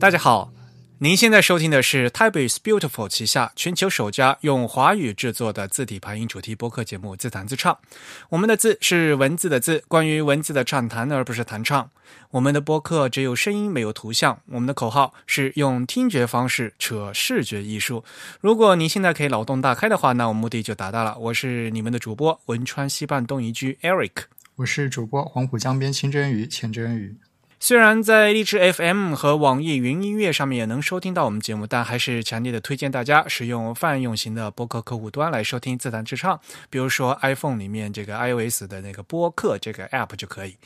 大家好，您现在收听的是 Type is Beautiful 旗下全球首家用华语制作的字体排音主题播客节目《自弹自唱》。我们的字是文字的字，关于文字的畅谈，而不是弹唱。我们的播客只有声音，没有图像。我们的口号是用听觉方式扯视觉艺术。如果您现在可以脑洞大开的话，那我目的就达到了。我是你们的主播汶川西半东一居 Eric，我是主播黄浦江边清蒸鱼钱真鱼。虽然在荔枝 FM 和网易云音乐上面也能收听到我们节目，但还是强烈的推荐大家使用泛用型的播客客户端来收听自弹自唱。比如说 iPhone 里面这个 iOS 的那个播客这个 App 就可以。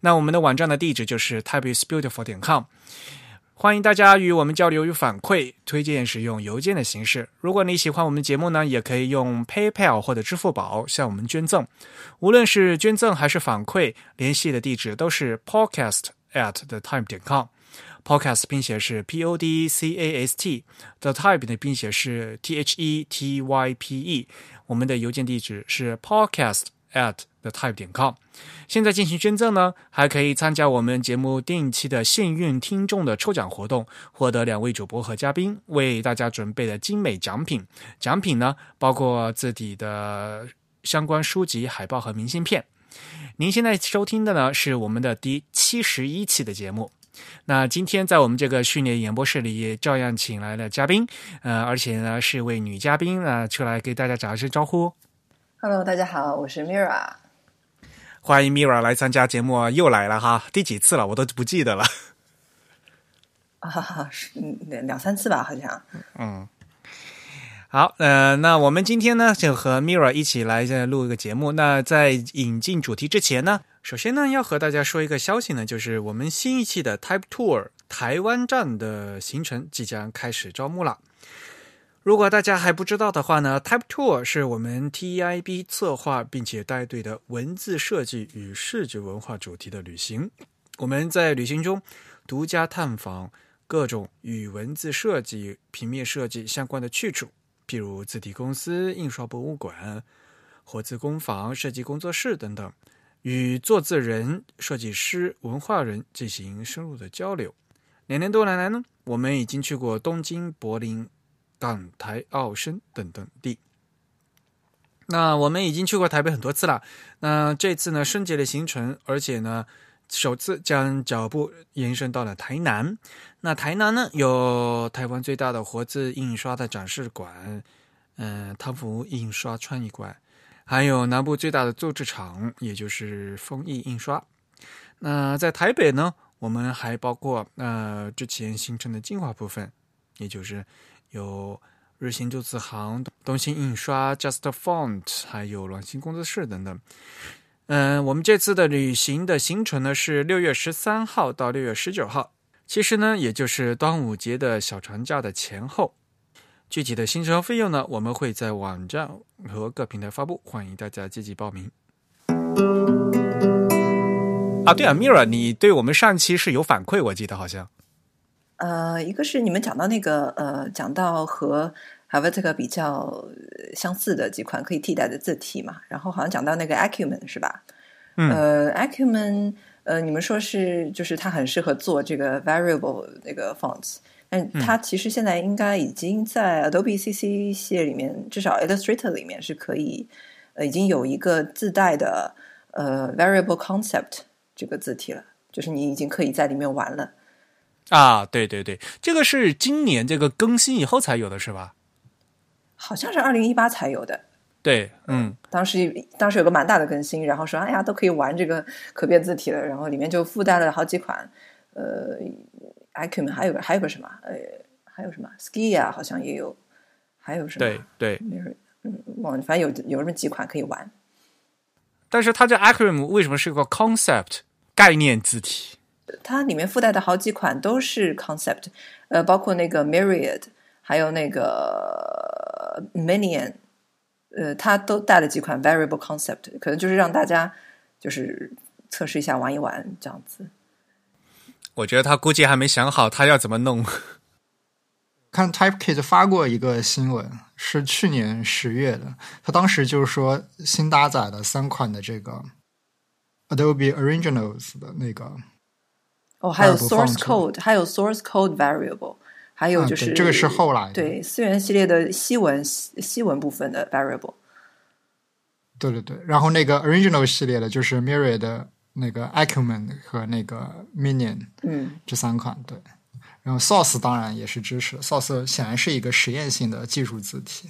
那我们的网站的地址就是 typeisbeautiful 点 com，欢迎大家与我们交流与反馈，推荐使用邮件的形式。如果你喜欢我们节目呢，也可以用 PayPal 或者支付宝向我们捐赠。无论是捐赠还是反馈，联系的地址都是 Podcast。At the time 点 com，podcast 拼写是 p o d c a s t，the type 的拼写是 t h e t y p e，我们的邮件地址是 podcast at the type 点 com。现在进行捐赠呢，还可以参加我们节目定期的幸运听众的抽奖活动，获得两位主播和嘉宾为大家准备的精美奖品。奖品呢，包括字体的相关书籍、海报和明信片。您现在收听的呢是我们的第七十一期的节目。那今天在我们这个训练演播室里，照样请来了嘉宾，呃，而且呢是位女嘉宾啊，出来给大家打一声招呼。Hello，大家好，我是 Mira。欢迎 Mira 来参加节目，又来了哈，第几次了我都不记得了。啊，是两两三次吧，好像。嗯。好，呃，那我们今天呢就和 Mira 一起来录一个节目。那在引进主题之前呢，首先呢要和大家说一个消息呢，就是我们新一期的 Type Tour 台湾站的行程即将开始招募了。如果大家还不知道的话呢，Type Tour 是我们 TIB 策划并且带队的文字设计与视觉文化主题的旅行。我们在旅行中独家探访各种与文字设计、平面设计相关的去处。譬如字体公司、印刷博物馆、活字工坊、设计工作室等等，与作字人、设计师、文化人进行深入的交流。两年多来呢，我们已经去过东京、柏林、港台、澳深等等地。那我们已经去过台北很多次了。那这次呢，升级了行程，而且呢。首次将脚步延伸到了台南。那台南呢，有台湾最大的活字印刷的展示馆，嗯，汤福印刷创意馆，还有南部最大的做制厂，也就是丰益印刷。那在台北呢，我们还包括呃之前形成的精华部分，也就是有日新旧字行、东兴印刷、Just Font，还有软星工作室等等。嗯，我们这次的旅行的行程呢是六月十三号到六月十九号，其实呢也就是端午节的小长假的前后。具体的行程和费用呢，我们会在网站和各平台发布，欢迎大家积极报名。啊，对啊，Mira，你对我们上期是有反馈，我记得好像。呃，一个是你们讲到那个呃，讲到和。H a v e 这个比较相似的几款可以替代的字体嘛，然后好像讲到那个 Acumen 是吧？呃，Acumen，呃，你们说是就是它很适合做这个 variable 那个 fonts，但它其实现在应该已经在 Adobe CC 系列里面，至少 Illustrator 里面是可以，呃，已经有一个自带的呃 variable concept 这个字体了，就是你已经可以在里面玩了。啊，对对对，这个是今年这个更新以后才有的是吧？好像是二零一八才有的，对，嗯，当时当时有个蛮大的更新，然后说，哎呀，都可以玩这个可变字体了，然后里面就附带了好几款，呃，Acumen 还有个还有个什么，呃，还有什么 Ski 啊，好像也有，还有什么？对对，嗯，忘，反正有有这么几款可以玩。但是它这 Acumen 为什么是个 concept 概念字体？它里面附带的好几款都是 concept，呃，包括那个 Myriad。还有那个 Minion，呃，它都带了几款 Variable Concept，可能就是让大家就是测试一下、玩一玩这样子。我觉得他估计还没想好他要怎么弄。看 TypeKit 发过一个新闻，是去年十月的，他当时就是说新搭载的三款的这个 Adobe Originals 的那个哦，还有 source code，还有 source code variable，还有就是这个是后来对思源系列的西文西文部分的 variable。对对对，然后那个 original 系列的就是 Mirror 的那个 Acumen 和那个 Minion，嗯，这三款对。然后 Source 当然也是支持，Source 显然是一个实验性的技术字体。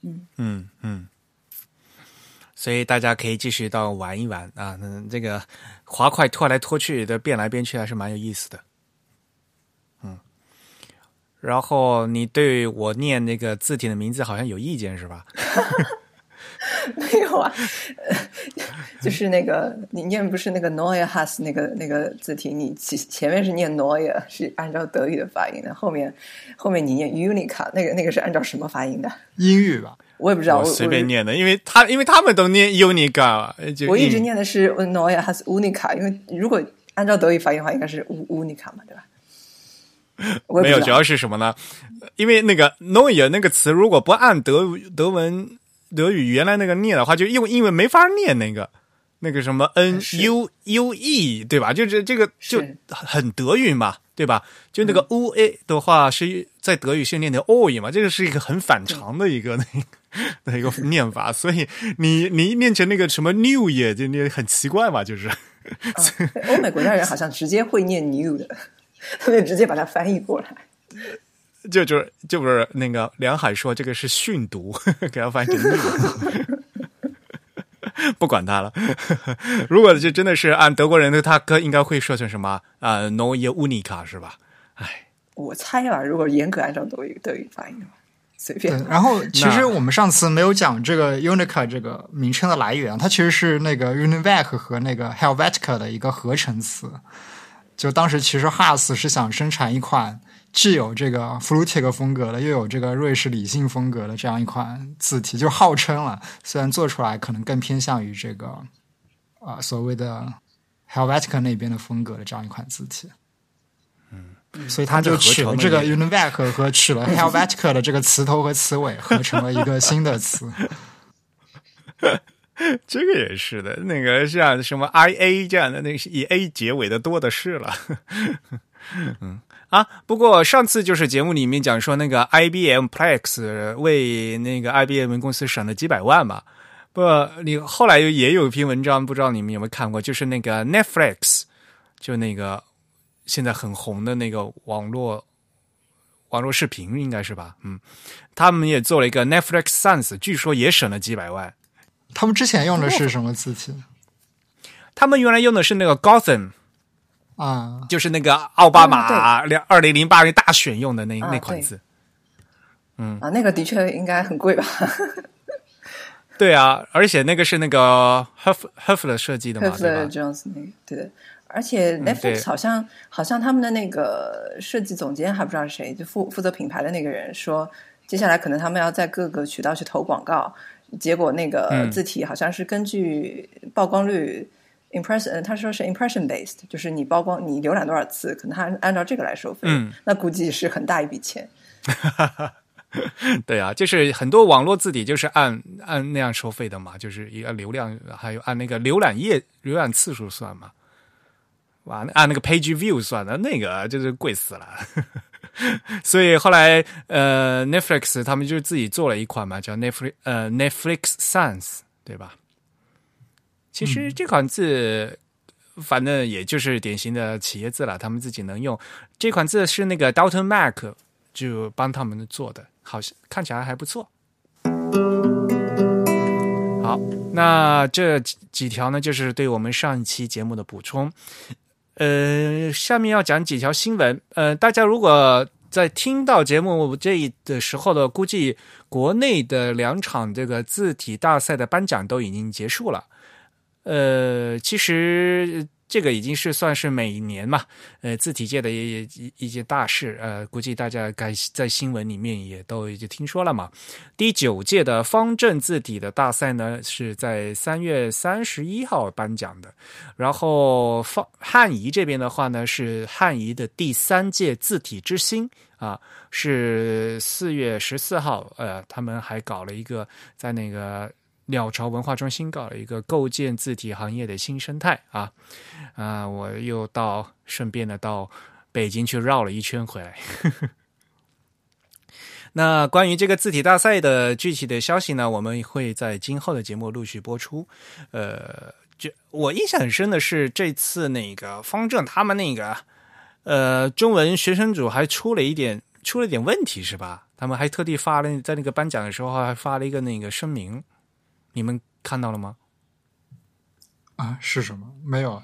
嗯嗯嗯。所以大家可以继续到玩一玩啊，嗯，这个滑块拖来拖去的变来变去还是蛮有意思的，嗯。然后你对我念那个字体的名字好像有意见是吧？没有啊，就是那个你念不是那个 Neue Has 那个那个字体，你前前面是念 Neue 是按照德语的发音的，后面后面你念 Unica 那个那个是按照什么发音的？英语吧。我也不知道，我随便念的，因为他因为他们都念 unica，我一直念的是 noia 还是 unica，因为如果按照德语发音的话，应该是 unica 嘛，对吧？没有，主要是什么呢？因为那个 noia 那个词，如果不按德德文德语原来那个念的话，就因为因为没法念那个那个什么 n u u e，对吧？就是这个就很德语嘛。对吧？就那个 u a 的话是在德语是念的 o i 嘛，这个是一个很反常的一个那个 一个念法，所以你你念成那个什么 new 也就念很奇怪嘛，就是。欧美国家人好像直接会念 new 的，他们直接把它翻译过来。就就是就是那个梁海说这个是训读，给他翻译成 new。不管他了，如果就真的是按德国人的，他哥应该会说成什么啊？Neue Unica 是吧？哎，我猜啊，如果严格按照德语德语发音的话，随便。然后，其实我们上次没有讲这个 Unica 这个名称的来源，它其实是那个 Univac 和那个 Helvetica 的一个合成词。就当时其实 Haas 是想生产一款。既有这个 f l u t i c 风格的，又有这个瑞士理性风格的这样一款字体，就号称了。虽然做出来可能更偏向于这个啊所谓的 Helvetica 那边的风格的这样一款字体。嗯，所以他就取了这个 Univac 和取了 Helvetica 的这个词头和词尾，合成了一个新的词。这个也是的，那个像什么 IA 这样的，那个以 A 结尾的多的是了。嗯。啊，不过上次就是节目里面讲说那个 IBM Plex 为那个 IBM 公司省了几百万嘛。不，你后来也有一篇文章，不知道你们有没有看过，就是那个 Netflix，就那个现在很红的那个网络网络视频，应该是吧？嗯，他们也做了一个 Netflix Sans，据说也省了几百万。他们之前用的是什么字体？他们原来用的是那个 Gotham。啊，就是那个奥巴马两二零零八年大选用的那那款字，嗯啊，那个的确应该很贵吧？对啊，而且那个是那个 Huff Huff 的设计的嘛，Huff Jones 那个对的。而且 Netflix 好像好像他们的那个设计总监还不知道是谁，就负负责品牌的那个人说，接下来可能他们要在各个渠道去投广告，结果那个字体好像是根据曝光率。impression，他说是 impression based，就是你曝光你浏览多少次，可能他按照这个来收费。嗯，那估计是很大一笔钱。对啊，就是很多网络字体就是按按那样收费的嘛，就是一个流量，还有按那个浏览页浏览次数算嘛。哇，按那个 page view 算的，那个就是贵死了。所以后来呃，Netflix 他们就自己做了一款嘛，叫 Netflix 呃 Netflix Sans，对吧？其实这款字，反正也就是典型的企业字了，他们自己能用。这款字是那个 Dalton Mac 就帮他们做的，好像看起来还不错。好，那这几几条呢，就是对我们上一期节目的补充。呃，下面要讲几条新闻。呃，大家如果在听到节目这一的时候呢，估计国内的两场这个字体大赛的颁奖都已经结束了。呃，其实这个已经是算是每年嘛，呃，字体界的一一一件大事。呃，估计大家该在新闻里面也都已经听说了嘛。第九届的方正字体的大赛呢，是在三月三十一号颁奖的。然后方汉仪这边的话呢，是汉仪的第三届字体之星啊，是四月十四号。呃，他们还搞了一个在那个。鸟巢文化中心搞了一个构建字体行业的新生态啊啊！我又到顺便的到北京去绕了一圈回来。那关于这个字体大赛的具体的消息呢，我们会在今后的节目陆续播出。呃，就我印象很深的是，这次那个方正他们那个呃中文学生组还出了一点出了点问题，是吧？他们还特地发了在那个颁奖的时候还发了一个那个声明，你们看到了吗？啊，是什么？没有。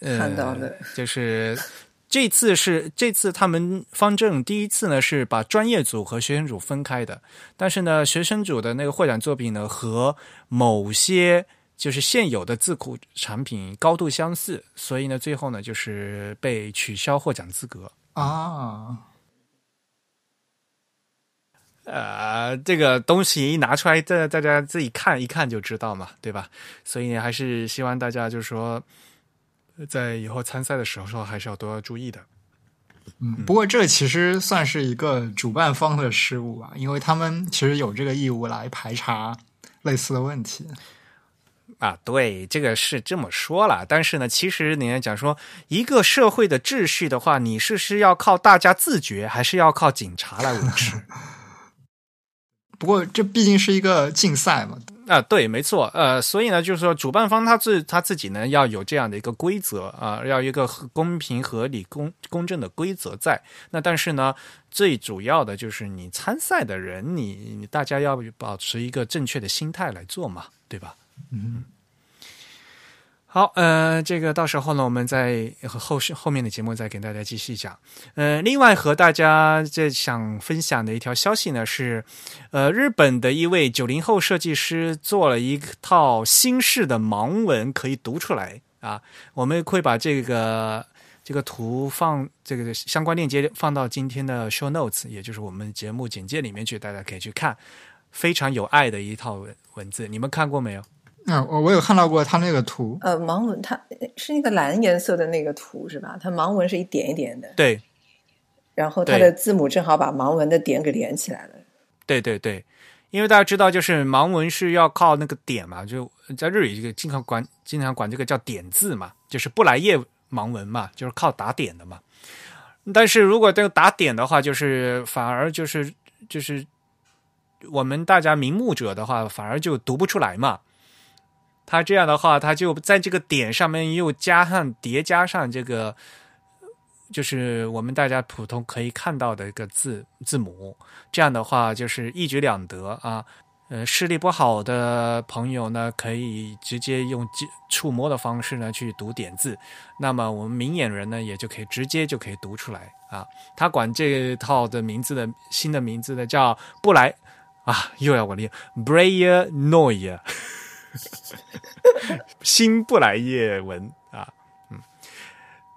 看到了，就是。这次是这次他们方正第一次呢是把专业组和学生组分开的，但是呢学生组的那个获奖作品呢和某些就是现有的字库产品高度相似，所以呢最后呢就是被取消获奖资格啊。呃，这个东西一拿出来，大大家自己看一看就知道嘛，对吧？所以还是希望大家就是说。在以后参赛的时候，说还是要多要注意的。嗯，不过这其实算是一个主办方的失误吧，因为他们其实有这个义务来排查类似的问题。啊，对，这个是这么说了，但是呢，其实你要讲说一个社会的秩序的话，你是是要靠大家自觉，还是要靠警察来维持？不过这毕竟是一个竞赛嘛。啊，对，没错，呃，所以呢，就是说，主办方他自他自己呢，要有这样的一个规则啊，要一个公平、合理、公公正的规则在。那但是呢，最主要的就是你参赛的人，你你大家要保持一个正确的心态来做嘛，对吧？嗯。好，呃，这个到时候呢，我们在后续后面的节目再给大家继续讲。呃，另外和大家这想分享的一条消息呢是，呃，日本的一位九零后设计师做了一套新式的盲文，可以读出来啊。我们会把这个这个图放这个相关链接放到今天的 show notes，也就是我们节目简介里面去，大家可以去看，非常有爱的一套文文字，你们看过没有？嗯，我我有看到过他那个图。呃，盲文它是那个蓝颜色的那个图是吧？它盲文是一点一点的。对。然后它的字母正好把盲文的点给连起来了。对对对，因为大家知道，就是盲文是要靠那个点嘛，就在日语这个经常管经常管这个叫点字嘛，就是不来叶盲文嘛，就是靠打点的嘛。但是如果这个打点的话，就是反而就是就是我们大家明目者的话，反而就读不出来嘛。他这样的话，他就在这个点上面又加上叠加上这个，就是我们大家普通可以看到的一个字字母。这样的话，就是一举两得啊。呃，视力不好的朋友呢，可以直接用触摸的方式呢去读点字。那么我们明眼人呢，也就可以直接就可以读出来啊。他管这套的名字的新的名字呢叫布莱啊，又要我念 Braille Noise。新布莱叶文啊，嗯，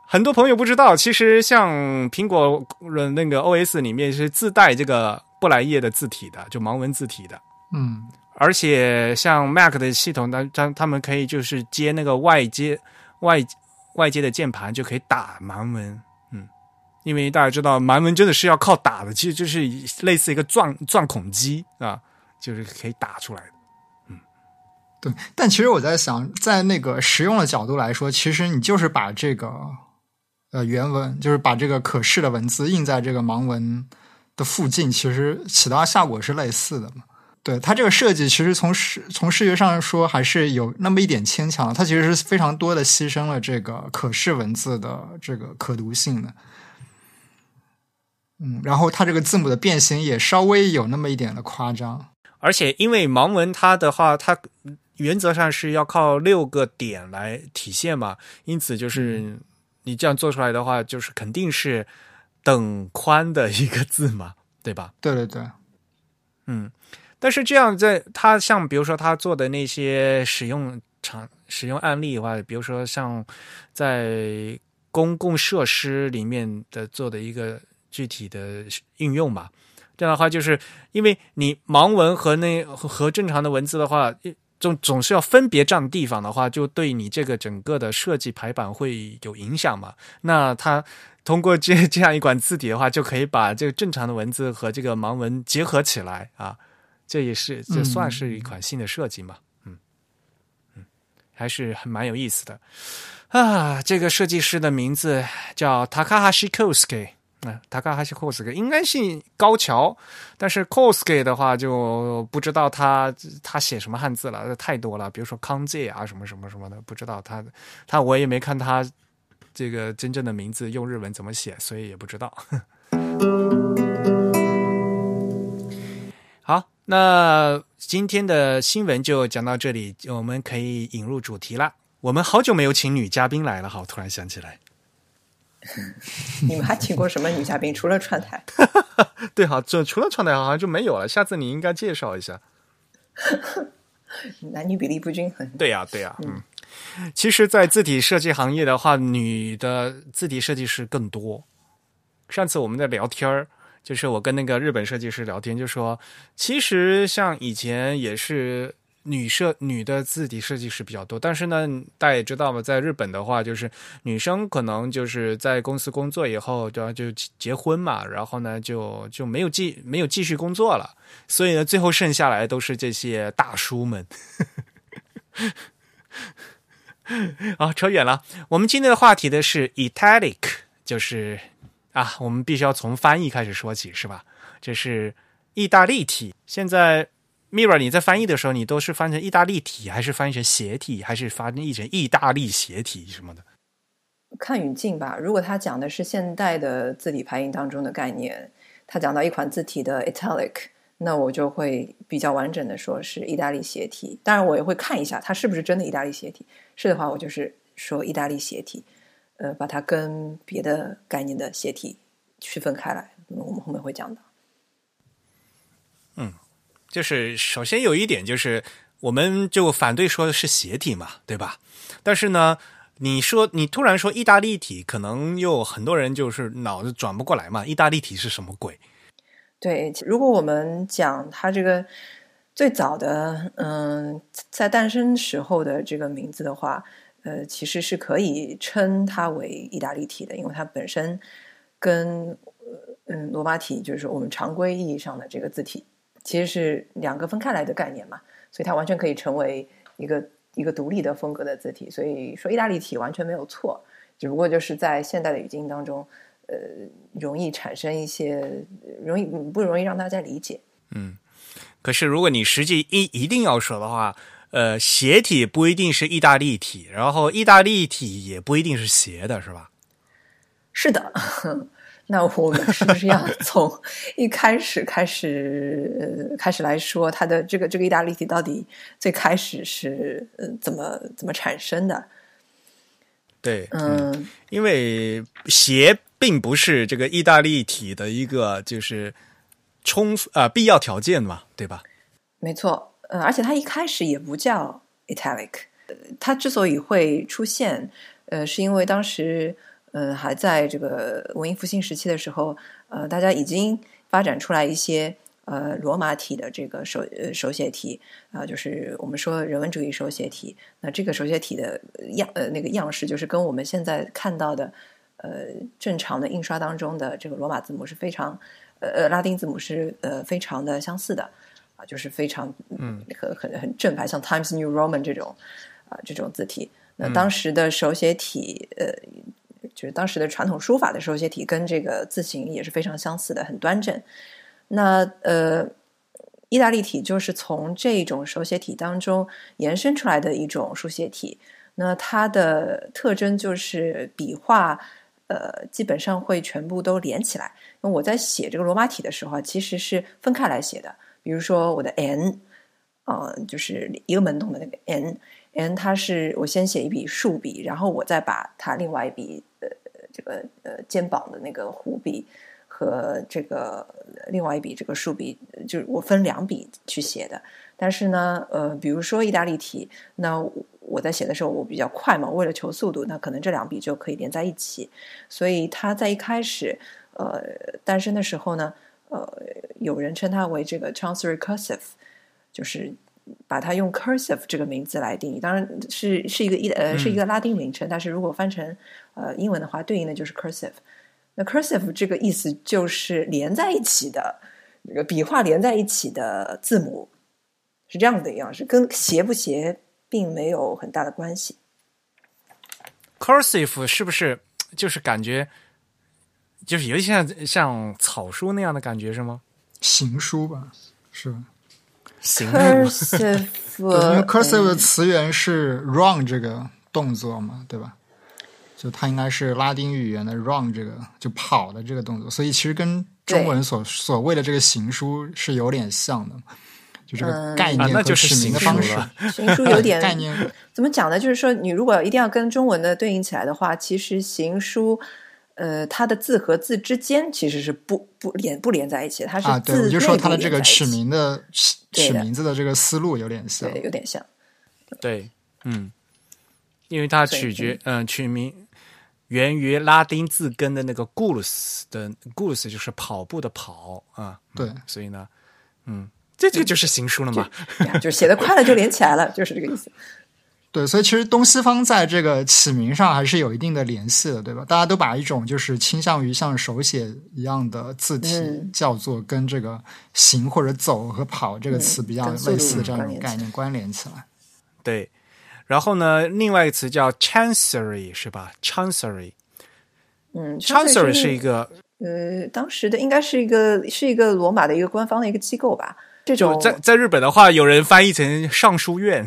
很多朋友不知道，其实像苹果的那个 OS 里面是自带这个布莱叶的字体的，就盲文字体的，嗯，而且像 Mac 的系统，它它他们可以就是接那个外接外外接的键盘就可以打盲文，嗯，因为大家知道盲文真的是要靠打的，其实就是类似一个钻钻孔机啊，就是可以打出来的。对，但其实我在想，在那个实用的角度来说，其实你就是把这个呃原文，就是把这个可视的文字印在这个盲文的附近，其实起到效果是类似的嘛。对它这个设计，其实从视从视觉上说，还是有那么一点牵强。它其实是非常多的牺牲了这个可视文字的这个可读性的。嗯，然后它这个字母的变形也稍微有那么一点的夸张，而且因为盲文它的话，它原则上是要靠六个点来体现嘛，因此就是你这样做出来的话，就是肯定是等宽的一个字嘛，对吧？对对对，嗯，但是这样在他像比如说他做的那些使用场使用案例的话，比如说像在公共设施里面的做的一个具体的应用嘛，这样的话就是因为你盲文和那和正常的文字的话。总总是要分别占地方的话，就对你这个整个的设计排版会有影响嘛？那它通过 这这样一款字体的话，就可以把这个正常的文字和这个盲文结合起来啊，这也是这算是一款新的设计嘛？嗯嗯，还是很蛮有意思的啊。这个设计师的名字叫 Takahashi Kosuke。那塔卡哈西 cos 应该姓高桥，但是 cos 的话就不知道他他写什么汉字了，太多了。比如说康介啊，什么什么什么的，不知道他他我也没看他这个真正的名字用日文怎么写，所以也不知道。好，那今天的新闻就讲到这里，我们可以引入主题了。我们好久没有请女嘉宾来了，好，突然想起来。你们还请过什么女嘉宾？除了串台，对，好，这除了串台，好像就没有了。下次你应该介绍一下。男女比例不均衡。对呀，对呀，嗯。其实，在字体设计行业的话，女的字体设计师更多。上次我们在聊天儿，就是我跟那个日本设计师聊天，就说，其实像以前也是。女设女的字体设计师比较多，但是呢，大家也知道嘛，在日本的话，就是女生可能就是在公司工作以后，对吧？就结婚嘛，然后呢，就就没有继没有继续工作了，所以呢，最后剩下来都是这些大叔们。啊，扯远了。我们今天的话题的是 italic，就是啊，我们必须要从翻译开始说起，是吧？这是意大利体，现在。Mirra，你在翻译的时候，你都是翻成意大利体，还是翻译成斜体，还是翻译成意大利斜体什么的？看语境吧。如果他讲的是现代的字体排印当中的概念，他讲到一款字体的 italic，那我就会比较完整的说是意大利斜体。当然，我也会看一下它是不是真的意大利斜体。是的话，我就是说意大利斜体，呃，把它跟别的概念的斜体区分开来。我们后面会讲到。嗯。就是首先有一点就是，我们就反对说的是斜体嘛，对吧？但是呢，你说你突然说意大利体，可能又很多人就是脑子转不过来嘛。意大利体是什么鬼？对，如果我们讲它这个最早的嗯，在诞生时候的这个名字的话，呃，其实是可以称它为意大利体的，因为它本身跟嗯罗马体，就是我们常规意义上的这个字体。其实是两个分开来的概念嘛，所以它完全可以成为一个一个独立的风格的字体。所以说意大利体完全没有错，只不过就是在现代的语境当中，呃，容易产生一些容易不容易让大家理解。嗯，可是如果你实际一一定要说的话，呃，斜体不一定是意大利体，然后意大利体也不一定是斜的，是吧？是的。那我们是不是要 从一开始开始开始来说，它的这个这个意大利体到底最开始是呃怎么怎么产生的？对，嗯，因为鞋并不是这个意大利体的一个就是充啊必要条件嘛，对吧？没错，呃，而且它一开始也不叫 italic，它之所以会出现，呃，是因为当时。嗯，还在这个文艺复兴时期的时候，呃，大家已经发展出来一些呃罗马体的这个手呃手写体啊，就是我们说人文主义手写体。那这个手写体的样呃那个样式，就是跟我们现在看到的呃正常的印刷当中的这个罗马字母是非常呃呃拉丁字母是呃非常的相似的啊，就是非常嗯很很很正派，像 Times New Roman 这种啊这种字体。那当时的手写体呃。就是当时的传统书法的手写体跟这个字形也是非常相似的，很端正。那呃，意大利体就是从这种手写体当中延伸出来的一种书写体。那它的特征就是笔画呃基本上会全部都连起来。那我在写这个罗马体的时候，其实是分开来写的。比如说我的 N，呃，就是一个门洞的那个 n N，N 它是我先写一笔竖笔，然后我再把它另外一笔呃。这个呃肩膀的那个弧笔和这个另外一笔这个竖笔，就是我分两笔去写的。但是呢，呃，比如说意大利体，那我在写的时候我比较快嘛，为了求速度，那可能这两笔就可以连在一起。所以他在一开始呃诞生的时候呢，呃，有人称它为这个 Chancery Cursive，就是。把它用 cursive 这个名字来定义，当然是是一个一呃是一个拉丁名称，但是如果翻成呃英文的话，对应的就是 cursive。那 cursive 这个意思就是连在一起的这个笔画连在一起的字母是这样的一样是，跟斜不斜并没有很大的关系。cursive 是不是就是感觉就是有点像像草书那样的感觉是吗？行书吧，是吧？行，cursive，因为 cursive 的嗯词源是 run 这个动作嘛，对吧？就它应该是拉丁语言的 run 这个就跑的这个动作，所以其实跟中文所所谓的这个行书是有点像的，就这个嗯概念和啊那就是取名的行书方式。了行书有点概念怎么讲呢？就是说，你如果一定要跟中文的对应起来的话，其实行书，呃，它的字和字之间其实是不不连不连在一起的，它是啊，对，字我就说它的这个取名的取取名字的这个思路有点像。对，有点像。对，嗯，因为它取决嗯、取名源于拉丁字根的那个 gulus 的 gulus 就是跑步的跑啊，嗯对所以呢，嗯，这这个就是行书了嘛，就是写的快了就连起来了，就是这个意思。对，所以其实东西方在这个起名上还是有一定的联系的，对吧？大家都把一种就是倾向于像手写一样的字体嗯叫做跟这个行或者走和跑这个词比较类似的这样一种概念关联起来。对。然后呢，另外一个词叫 chancery 是吧？chancery，chancery 嗯是一个呃，当时的应该是一个是一个罗马的一个官方的一个机构吧。这种在在日本的话，有人翻译成尚书院，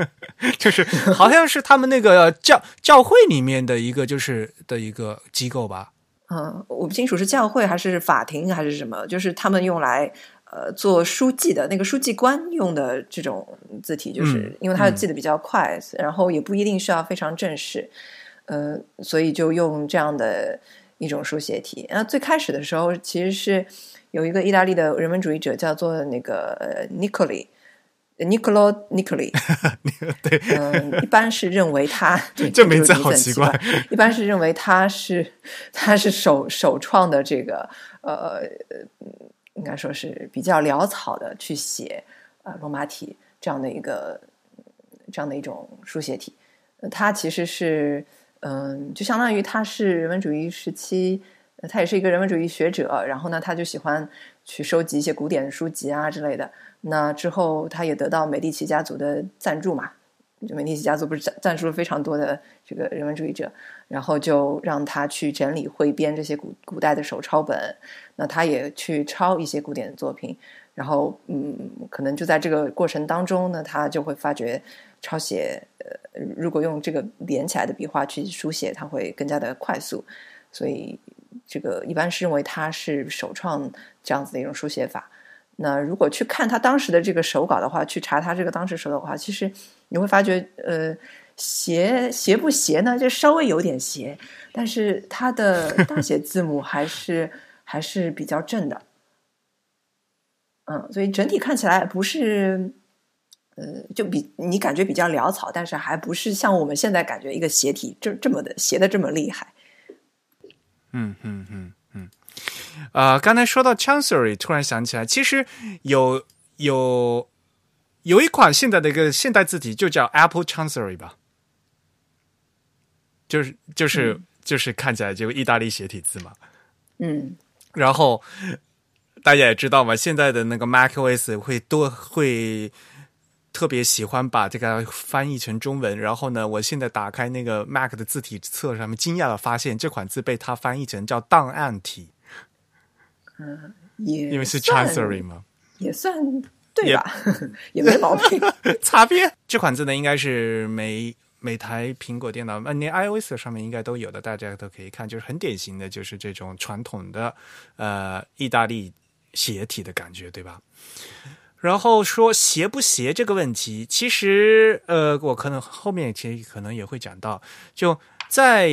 就是 好像是他们那个教教会里面的一个就是的一个机构吧。嗯，我不清楚是教会还是法庭还是什么，就是他们用来呃做书记的那个书记官用的这种字体，就是、嗯因为他记得比较快，然后也不一定需要非常正式，呃，所以就用这样的一种书写体。那最开始的时候，其实是有一个意大利的人文主义者叫做那个呃 Nicoli。Niccolo Nicoli，对，嗯，一般是认为他 这这名字很好奇怪怪，一般是认为他是他是首首创的这个呃，应该说是比较潦草的去写呃罗马体这样的一个这样的一种书写体。呃他其实是嗯、就相当于他是人文主义时期，呃他也是一个人文主义学者，然后呢，他就喜欢去收集一些古典书籍啊之类的。那之后，他也得到美第奇家族的赞助嘛，就美第奇家族不是赞赞助了非常多的这个人文主义者，然后就让他去整理汇编这些古古代的手抄本，那他也去抄一些古典的作品，然后嗯，可能就在这个过程当中呢，他就会发觉抄写呃，如果用这个连起来的笔画去书写，它会更加的快速，所以这个一般是认为他是首创这样子的一种书写法。那如果去看他当时的这个手稿的话，去查他这个当时手稿的话，其实你会发觉，呃，斜斜不斜呢？就稍微有点斜，但是它的 大写字母还是还是比较正的。嗯，所以整体看起来不是，呃，就比你感觉比较潦草，但是还不是像我们现在感觉一个斜体这这么的斜的这么厉害。嗯嗯嗯嗯，呃，刚才说到 chancery，突然想起来，其实有有有一款现代的一个现代字体就叫 Apple Chancery 吧，就是就是、就是看起来就意大利斜体字嘛。嗯，然后大家也知道嘛，现在的那个 macOS 会多会特别喜欢把这个翻译成中文。然后呢，我现在打开那个 Mac 的字体册上面，惊讶的发现这款字被它翻译成叫档案体，也因为是算 Chancery 嘛。也算对吧？也 没毛病。擦边这款字呢，应该是每每台苹果电脑，那，连 iOS 上面应该都有的，大家都可以看，就是很典型的，就是这种传统的呃意大利斜体的感觉，对吧？然后说斜不斜这个问题，其实呃，我可能后面其实可能也会讲到，就在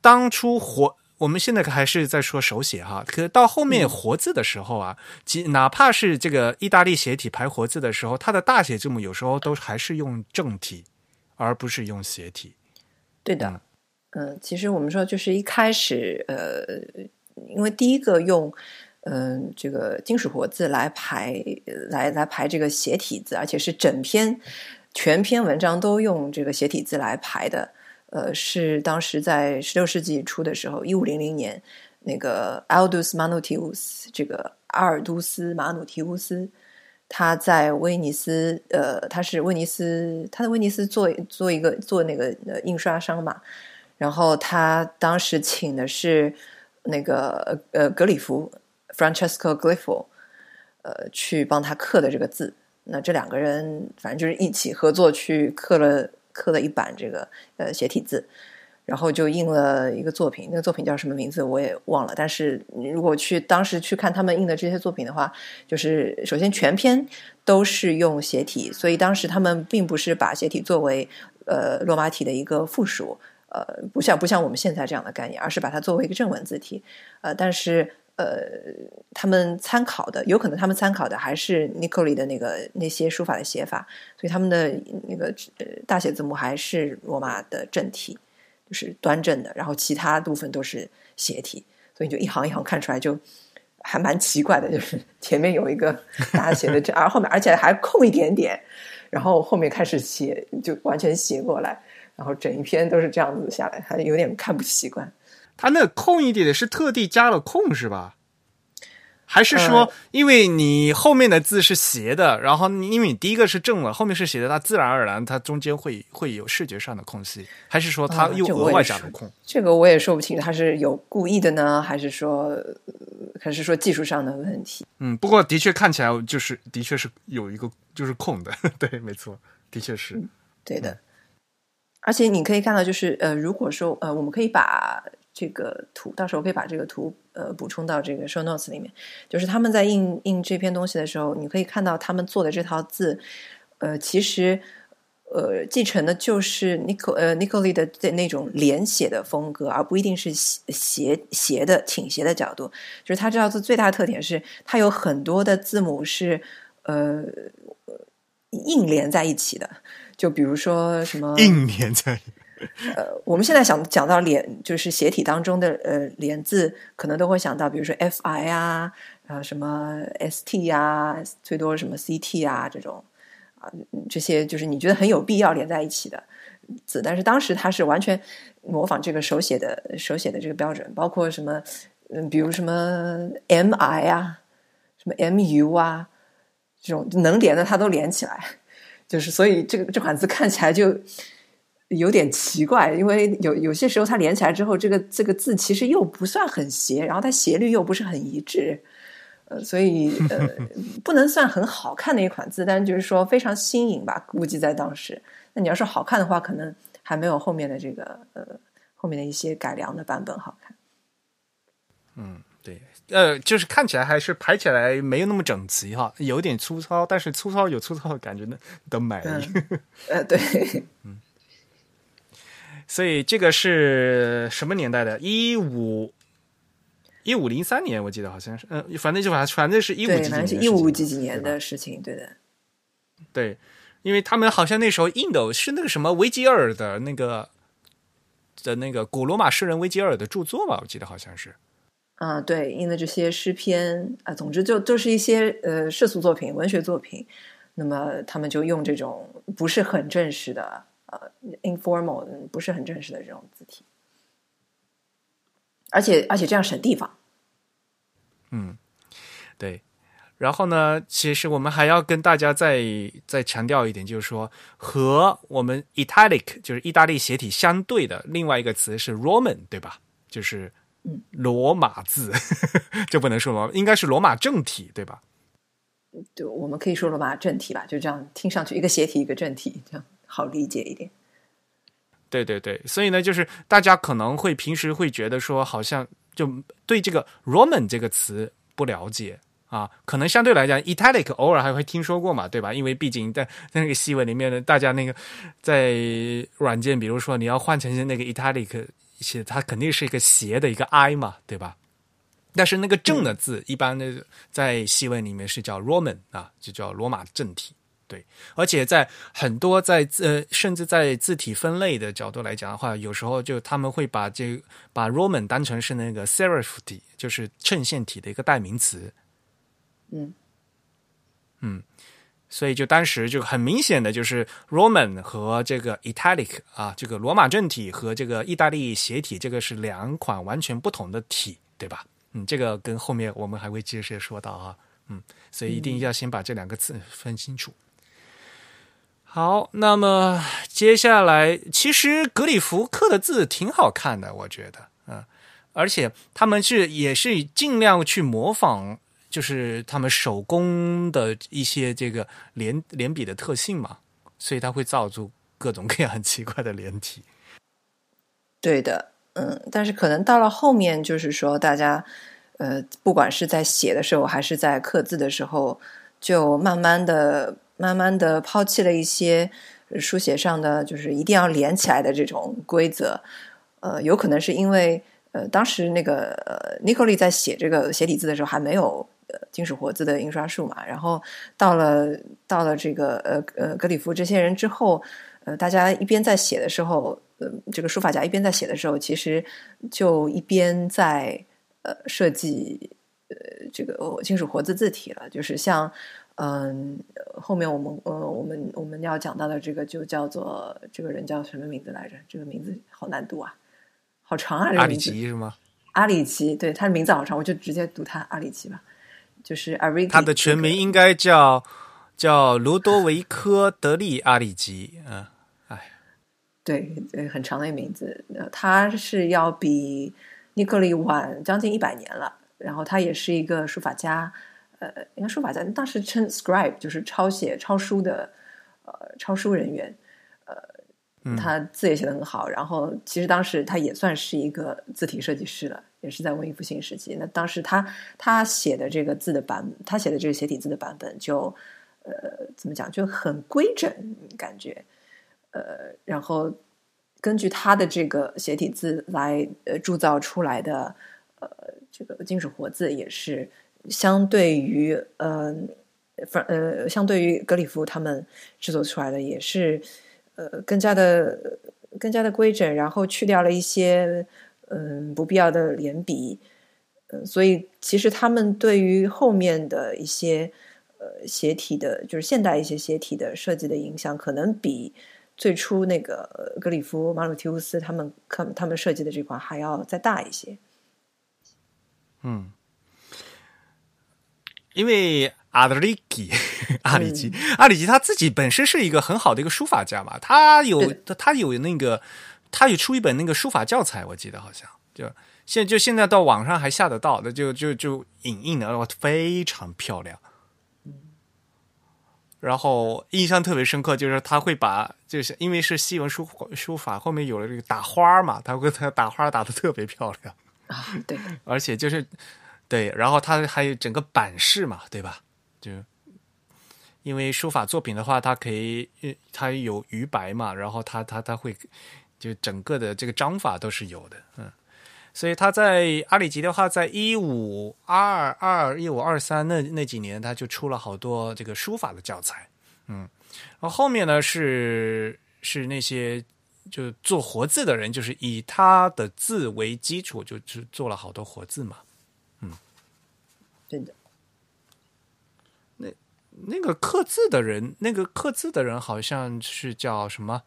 当初活。我们现在还是在说手写哈，可到后面活字的时候啊，即哪怕是这个意大利斜体排活字的时候，它的大写字母有时候都还是用正体，而不是用斜体。对的，嗯、其实我们说就是一开始，呃，因为第一个用嗯、这个金属活字来排来来排这个斜体字，而且是整篇全篇文章都用这个斜体字来排的。呃，是当时在十六世纪初的时候，一五零零年，那个 Aldus Manutius 这个阿尔都斯马努提乌斯，他在威尼斯，呃，他是威尼斯，他在威尼斯做做一个做那个呃印刷商嘛，然后他当时请的是那个呃格里夫 Francesco g l i f o 呃，去帮他刻的这个字。那这两个人反正就是一起合作去刻了刻了一版这个呃斜体字。然后就印了一个作品，那个作品叫什么名字我也忘了。但是如果去当时去看他们印的这些作品的话，就是首先全篇都是用斜体，所以当时他们并不是把斜体作为呃罗马体的一个附属，呃，不像不像我们现在这样的概念，而是把它作为一个正文字体。呃，但是呃，他们参考的有可能他们参考的还是 Nicoli 的那个那些书法的写法，所以他们的那个呃大写字母还是罗马的正体。就是端正的，然后其他部分都是斜体，所以就一行一行看出来就还蛮奇怪的。就是前面有一个大写的 这，而后面而且还空一点点，然后后面开始斜，就完全斜过来，然后整一篇都是这样子下来，还有点看不习惯。他那空一点的是特地加了空是吧？还是说，因为你后面的字是斜的，然后因为你第一个是正了，后面是斜的，它自然而然它中间会会有视觉上的空隙，还是说它又额外加了空？这个我也说不清，它是有故意的呢，还是说还是说技术上的问题？嗯，不过的确看起来就是的确是有一个就是空的，对，没错，的确是对的。而且你可以看到，就是呃，如果说呃，我们可以把。这个图到时候可以把这个图呃补充到这个 show notes 里面。就是他们在印印这篇东西的时候，你可以看到他们做的这套字，呃，其实呃继承的就是 nico 呃 Nicoli 的那种连写的风格，而不一定是斜斜的倾斜的角度。就是他这套字最大的特点是，它有很多的字母是呃硬连在一起的。就比如说什么硬连在。呃，我们现在想讲到连，就是斜体当中的呃连字，可能都会想到，比如说 f i 啊，呃什么 s t 啊，最多什么 c t 啊这种啊，这些就是你觉得很有必要连在一起的字，但是当时它是完全模仿这个手写的手写的这个标准，包括什么嗯，比如什么 m i 啊，什么 m u 啊，这种能连的它都连起来，就是所以这个这款字看起来就。有点奇怪，因为有有些时候它连起来之后，这个这个字其实又不算很斜，然后它斜率又不是很一致，呃，所以呃 不能算很好看的一款字，但是就是说非常新颖吧，估计在当时。那你要说好看的话，可能还没有后面的这个呃后面的一些改良的版本好看。嗯，对，呃，就是看起来还是排起来没有那么整齐哈，有点粗糙，但是粗糙有粗糙的感觉呢的美。呃，对，嗯。所以这个是什么年代的？一五一五零三年，我记得好像是，嗯，反正就反正反正是一五几几年，是一五几几年的事情，对的。对，因为他们好像那时候印的是那个什么维吉尔的那个的那个古罗马诗人维吉尔的著作吧，我记得好像是。啊，对，印的这些诗篇啊，总之就就是一些呃世俗作品、文学作品。那么他们就用这种不是很正式的。呃，informal 不是很正式的这种字体，而且而且这样省地方。嗯，对。然后呢，其实我们还要跟大家再再强调一点，就是说和我们 italic 就是意大利斜体相对的另外一个词是 Roman，对吧？就是罗马字，就不能说罗，应该是罗马正体，对吧？对，我们可以说罗马正体吧，就这样听上去一个斜体一个正体这样。好理解一点，对对对，所以呢，就是大家可能会平时会觉得说，好像就对这个 Roman 这个词不了解啊，可能相对来讲，italic 偶尔还会听说过嘛，对吧？因为毕竟在那个西文里面呢，大家那个在软件，比如说你要换成那个 italic 写，它肯定是一个斜的一个 i 嘛，对吧？但是那个正的字，一般的在西文里面是叫 Roman 啊，就叫罗马正体。对，而且在很多在呃，甚至在字体分类的角度来讲的话，有时候就他们会把这把 Roman 当成是那个 Serif 体，就是衬线体的一个代名词。嗯嗯，所以就当时就很明显的就是 Roman 和这个 Italic 啊，这个罗马正体和这个意大利斜体，这个是两款完全不同的体对吧？嗯，这个跟后面我们还会接着说到啊，嗯，所以一定要先把这两个字分清楚。好，那么接下来，其实格里夫刻的字挺好看的，我觉得，嗯，而且他们是也是尽量去模仿，就是他们手工的一些这个连连笔的特性嘛，所以他会造出各种各样很奇怪的连体。对的，嗯，但是可能到了后面，就是说大家，呃，不管是在写的时候，还是在刻字的时候，就慢慢的。慢慢的抛弃了一些书写上的就是一定要连起来的这种规则，呃，有可能是因为呃当时那个呃 n i c o l 在写这个斜体字的时候还没有呃金属活字的印刷术嘛，然后到了到了这个呃呃格里夫这些人之后，呃大家一边在写的时候，呃这个书法家一边在写的时候，其实就一边在呃设计呃这个金属活字字体了，就是像。嗯，后面我们呃，我们我们要讲到的这个就叫做这个人叫什么名字来着？这个名字好难读啊，好长啊！阿里奇是吗？阿里奇，对，他的名字好长，我就直接读他阿里奇吧。就是阿瑞，他的全名应该叫叫卢多维科德利阿里奇。嗯，哎，对，很长的一个名字。他是要比尼克利晚将近一百年了，然后他也是一个书法家。呃，应该说法家当时称 scribe，就是抄写、抄书的呃抄书人员。呃，他字也写的很好。然后，其实当时他也算是一个字体设计师了，也是在文艺复兴时期。那当时他他写的这个字的版，他写的这个写体字的版本，就呃怎么讲，就很规整，感觉。呃，然后根据他的这个斜体字来呃铸造出来的呃这个金属活字，也是。相对于呃，反呃，相对于格里夫他们制作出来的也是呃更加的更加的规整，然后去掉了一些嗯不必要的连笔，嗯，所以其实他们对于后面的一些呃斜体的，就是现代一些斜体的设计的影响，可能比最初那个格里夫、马鲁提乌斯他们他他们设计的这款还要再大一些，嗯。因为阿德里基、阿里基、阿里基他自己本身是一个很好的一个书法家嘛，他有他有那个，他有出一本那个书法教材，我记得好像就现就现在到网上还下得到的，就就就影印的，非常漂亮。然后印象特别深刻，就是他会把，就是因为是西文书书法，后面有了这个打花嘛，他会他打花打的特别漂亮啊，对，而且就是。对，然后它还有整个版式嘛，对吧？就因为书法作品的话，它可以，它有余白嘛，然后它它它会，就整个的这个章法都是有的，嗯。所以他在阿里吉的话，在一五二二、一五二三那那几年，他就出了好多这个书法的教材，嗯。然后后面呢，是是那些就做活字的人，就是以他的字为基础，就就做了好多活字嘛。真的，那那个刻字的人，那个刻字的人好像是叫什么？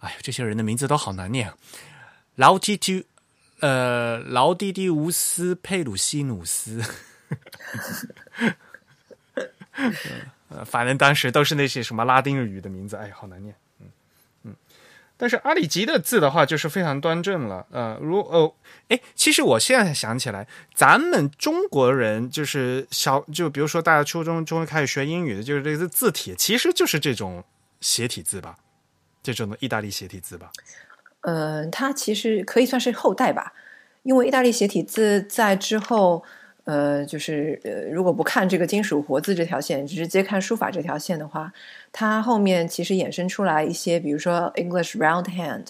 哎呀，这些人的名字都好难念。劳蒂蒂，呃，劳蒂蒂乌斯佩鲁西努斯。呃，反正当时都是那些什么拉丁语的名字，哎，好难念。但是阿里吉的字的话，就是非常端正了。呃，如呃，哎，其实我现在想起来，咱们中国人就是小，就比如说大家初中中开始学英语的，就是这个字体，其实就是这种斜体字吧，这种的意大利斜体字吧。呃，它其实可以算是后代吧，因为意大利斜体字在之后。呃，就是呃，如果不看这个金属活字这条线，直接看书法这条线的话，它后面其实衍生出来一些，比如说 English round hand，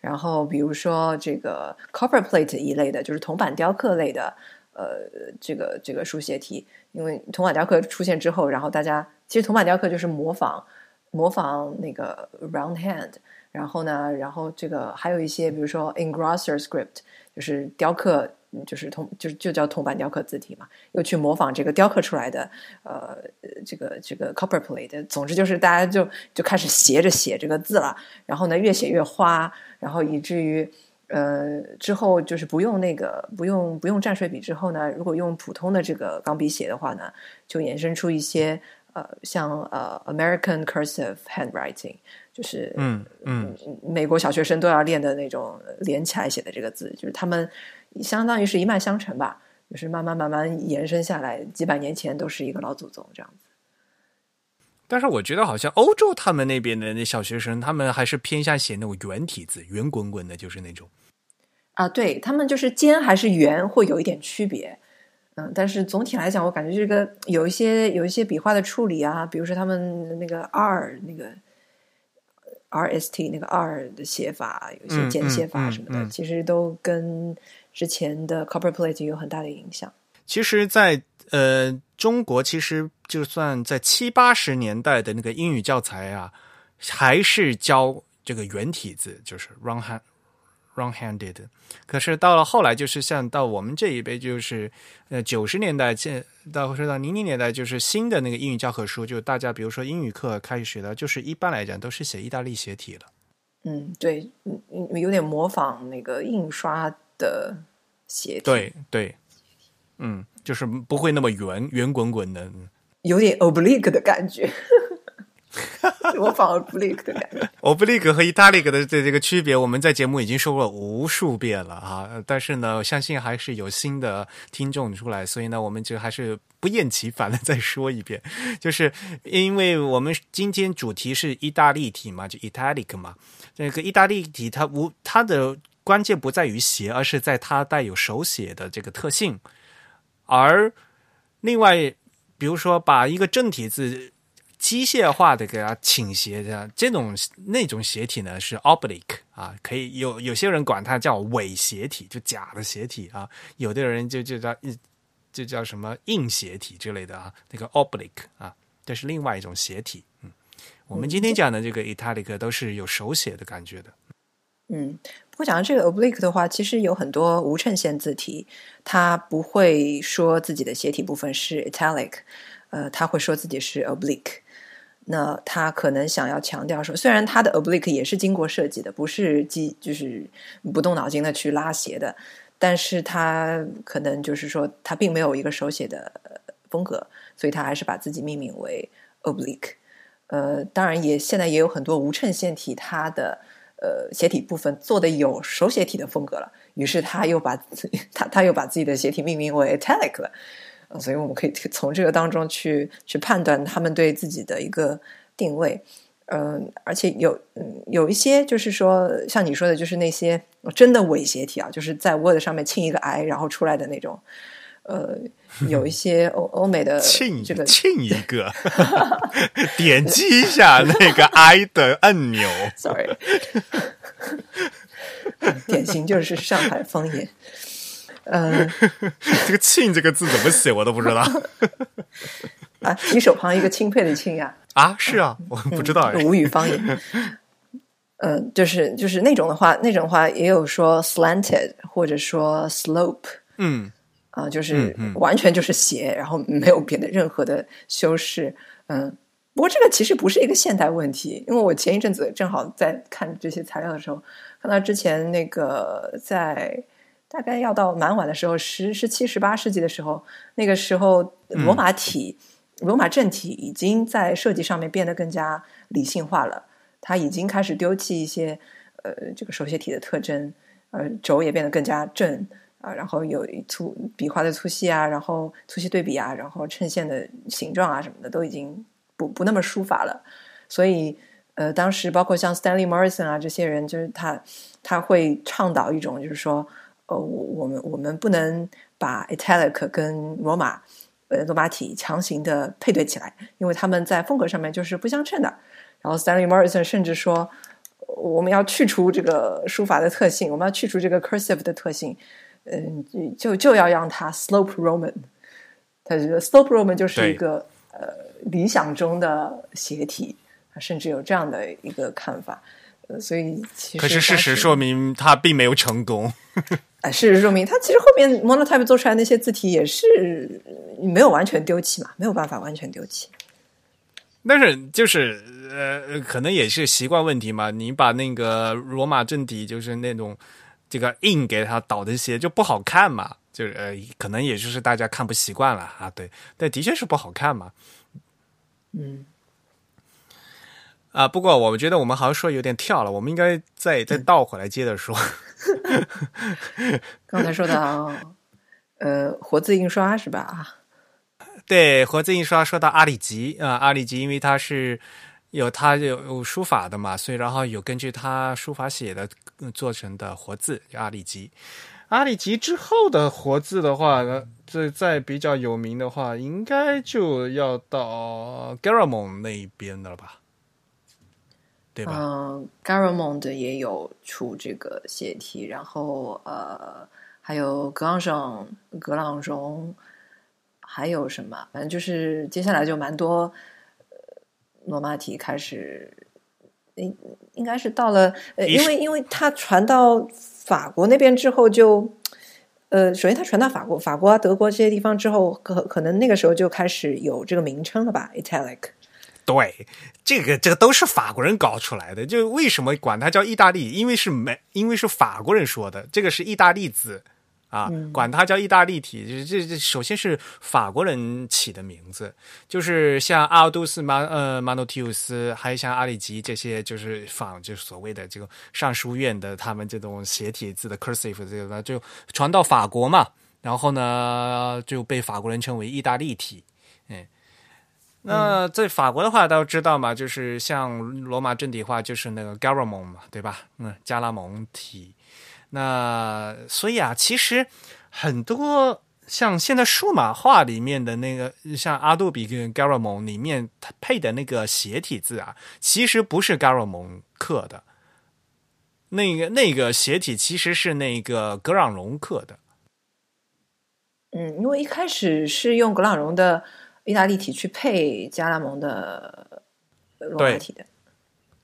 然后比如说这个 copper plate 一类的，就是铜板雕刻类的，呃，这个这个书写体。因为铜板雕刻出现之后，然后大家其实铜板雕刻就是模仿模仿那个 round hand，然后呢，然后这个还有一些，比如说 engrosser script，就是雕刻。就是铜，就是就叫铜板雕刻字体嘛，又去模仿这个雕刻出来的，呃，这个这个 copper plate。总之就是大家就就开始斜着写这个字了，然后呢越写越花，然后以至于呃，之后就是不用那个不用不用蘸水笔之后呢，如果用普通的这个钢笔写的话呢，就衍生出一些呃，像呃 American cursive handwriting，就是嗯嗯，美国小学生都要练的那种连起来写的这个字，就是他们相当于是一脉相承吧，就是慢慢慢慢延伸下来，几百年前都是一个老祖宗这样子。但是我觉得好像欧洲他们那边的那小学生，他们还是偏向写那种圆体字，圆滚滚的，就是那种。啊，对他们就是尖还是圆会有一点区别，嗯，但是总体来讲，我感觉这个有一些有一些笔画的处理啊，比如说他们那个 R 那个 R S T 那个 R 的写法，有一些简写法什么的，其实都跟之前的 Copperplate 有很大的影响。其实，在呃中国，其实就算在七八十年代的那个英语教材啊，还是教这个圆体字，就是 wrong hand wrong handed。可是到了后来，就是像到我们这一辈，就是呃九十年代，见到或者到零零年代，就是新的那个英语教科书，就大家比如说英语课开始学的，就是一般来讲都是写意大利斜体了。嗯，对，嗯，有点模仿那个印刷的鞋体。对对。嗯，就是不会那么圆圆滚滚的，有点 oblique 的感觉，模仿 oblique 的感觉。oblique 和 italic 的这这个区别，我们在节目已经说过无数遍了啊！但是呢，我相信还是有新的听众出来，所以呢，我们就还是不厌其烦的再说一遍。就是因为我们今天主题是意大利体嘛，就 italic 嘛，那个意大利体它无它的关键不在于写，而是在它带有手写的这个特性。而另外，比如说把一个正体字机械化的给它倾斜的这种那种斜体呢，是 oblique 啊，可以有有些人管它叫伪斜体，就假的斜体啊，有的人就就叫就叫什么硬斜体之类的啊，那个 oblique 啊，这是另外一种斜体。嗯，我们今天讲的这个 italic 都是有手写的感觉的。嗯。我讲的这个 oblique 的话，其实有很多无衬线字体，它不会说自己的斜体部分是 italic，呃，他会说自己是 oblique。那他可能想要强调说，虽然他的 oblique 也是经过设计的，不是机就是不动脑筋的去拉斜的，但是他可能就是说，他并没有一个手写的风格，所以他还是把自己命名为 oblique。呃，当然也现在也有很多无衬线体，它的。呃，斜体部分做的有手写体的风格了，于是他又把他他又把自己的斜体命名为 italic 了，所以我们可以从这个当中去去判断他们对自己的一个定位。嗯，而且有嗯有一些就是说，像你说的，就是那些真的伪斜体啊，就是在 Word 上面清一个 i，然后出来的那种。呃，有一些 欧欧美的庆这个庆一个，点击一下那个 I 的按钮。Sorry，典型就是上海方言。呃，这个“庆”这个字怎么写我都不知道。啊，提手旁一个钦佩的“钦”呀。啊，是啊，我不知道。吴语方言。嗯，就是就是那种的话，那种话也有说 slanted 或者说 slope。嗯。啊，就是完全就是斜，然后没有别的任何的修饰。嗯，不过这个其实不是一个现代问题，因为我前一阵子正好在看这些材料的时候，看到之前那个在大概要到蛮晚的时候，十十七、十八世纪的时候，那个时候罗马体、罗马正体已经在设计上面变得更加理性化了，它已经开始丢弃一些呃这个手写体的特征，呃轴也变得更加正。啊，然后有粗笔画的粗细啊，然后粗细对比啊，然后衬线的形状啊什么的都已经不不那么书法了。所以，呃，当时包括像 Stanley Morrison 啊这些人，就是他他会倡导一种，就是说，呃，我我们我们不能把 Italic 跟罗马呃罗马体强行的配对起来，因为他们在风格上面就是不相称的。然后 Stanley Morrison 甚至说，我们要去除这个书法的特性，我们要去除这个 cursive 的特性。嗯，就就要让它 slope Roman，他觉得 slope Roman 就是一个呃理想中的斜体，甚至有这样的一个看法。呃，所以其实可是事实说明他并没有成功。哎，事实说明他其实后面 monotype 做出来那些字体也是没有完全丢弃嘛，没有办法完全丢弃。但是就是呃，可能也是习惯问题嘛。你把那个罗马正体就是那种。这个印给他倒的些就不好看嘛，就是呃，可能也就是大家看不习惯了啊。对，但的确是不好看嘛。嗯。啊，不过我觉得我们好像说有点跳了，我们应该再再倒回来接着说。刚才说到，呃，活字印刷是吧？对，活字印刷说到阿里吉啊，阿里吉因为他是有他有有书法的嘛，所以然后有根据他书法写的做成的活字叫阿里吉。阿里吉之后的活字的话，这在比较有名的话，应该就要到 Garamond 那边的了吧？对吧？嗯，Garamond 也有出这个写体，然后呃，还有格朗省、格朗荣。还有什么？反正就是接下来就蛮多罗马体开始，应应该是到了呃，因为因为它传到法国那边之后，就呃，首先它传到法国、法国、啊、德国这些地方之后，可可能那个时候就开始有这个名称了吧？Italic。对，这个这个都是法国人搞出来的。就为什么管它叫意大利？因为是美，因为是法国人说的，这个是意大利字。啊，管它叫意大利体，这这首先是法国人起的名字，就是像阿尔杜斯马呃马诺提乌斯，还有像阿里吉这些，就是仿就是所谓的这个上书院的他们这种斜体字的 cursive 这个就传到法国嘛，然后呢就被法国人称为意大利体。嗯，那在法国的话，大家知道嘛，就是像罗马正体化就是那个 Garamond 嘛，对吧？嗯，加拉蒙体。那所以啊，其实很多像现在数码化里面的那个，像阿杜比跟 Garamond 里面它配的那个斜体字啊，其实不是 Garamond 刻的，那个那个斜体其实是那个格朗荣刻的。嗯，因为一开始是用格朗荣的意大利体去配加拉蒙的罗马体的，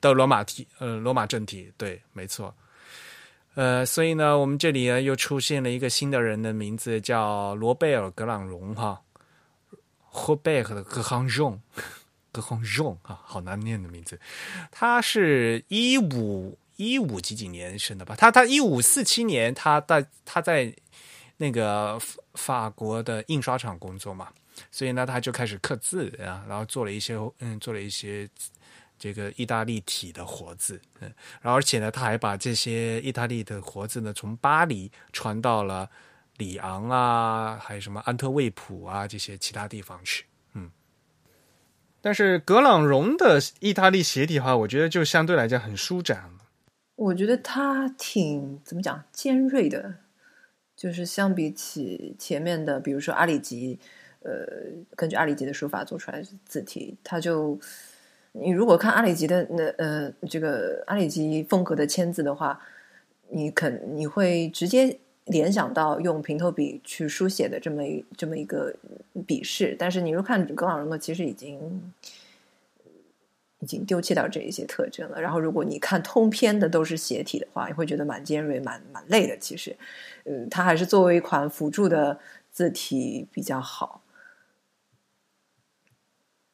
的罗马体，呃，罗马正体，对，没错。呃，所以呢，我们这里呢又出现了一个新的人的名字，叫罗贝尔·格朗荣哈，霍贝尔的格朗荣，格朗荣啊，好难念的名字。他是一五一五几几年生的吧？他他一五四七年，他在他在那个法国的印刷厂工作嘛，所以呢，他就开始刻字啊，然后做了一些嗯，做了一些。这个意大利体的活字，嗯，然后而且呢，他还把这些意大利的活字呢，从巴黎传到了里昂啊，还有什么安特卫普啊这些其他地方去，嗯。但是格朗荣的意大利斜体话，我觉得就相对来讲很舒展。我觉得它挺怎么讲尖锐的，就是相比起前面的，比如说阿里吉，呃，根据阿里吉的书法做出来的字体，它就。你如果看阿里吉的那呃这个阿里吉风格的签字的话，你肯你会直接联想到用平头笔去书写的这么一这么一个笔势，但是你如果看格朗荣的，其实已经已经丢弃掉这一些特征了。然后如果你看通篇的都是斜体的话，你会觉得蛮尖锐、蛮蛮累的。其实，嗯，它还是作为一款辅助的字体比较好，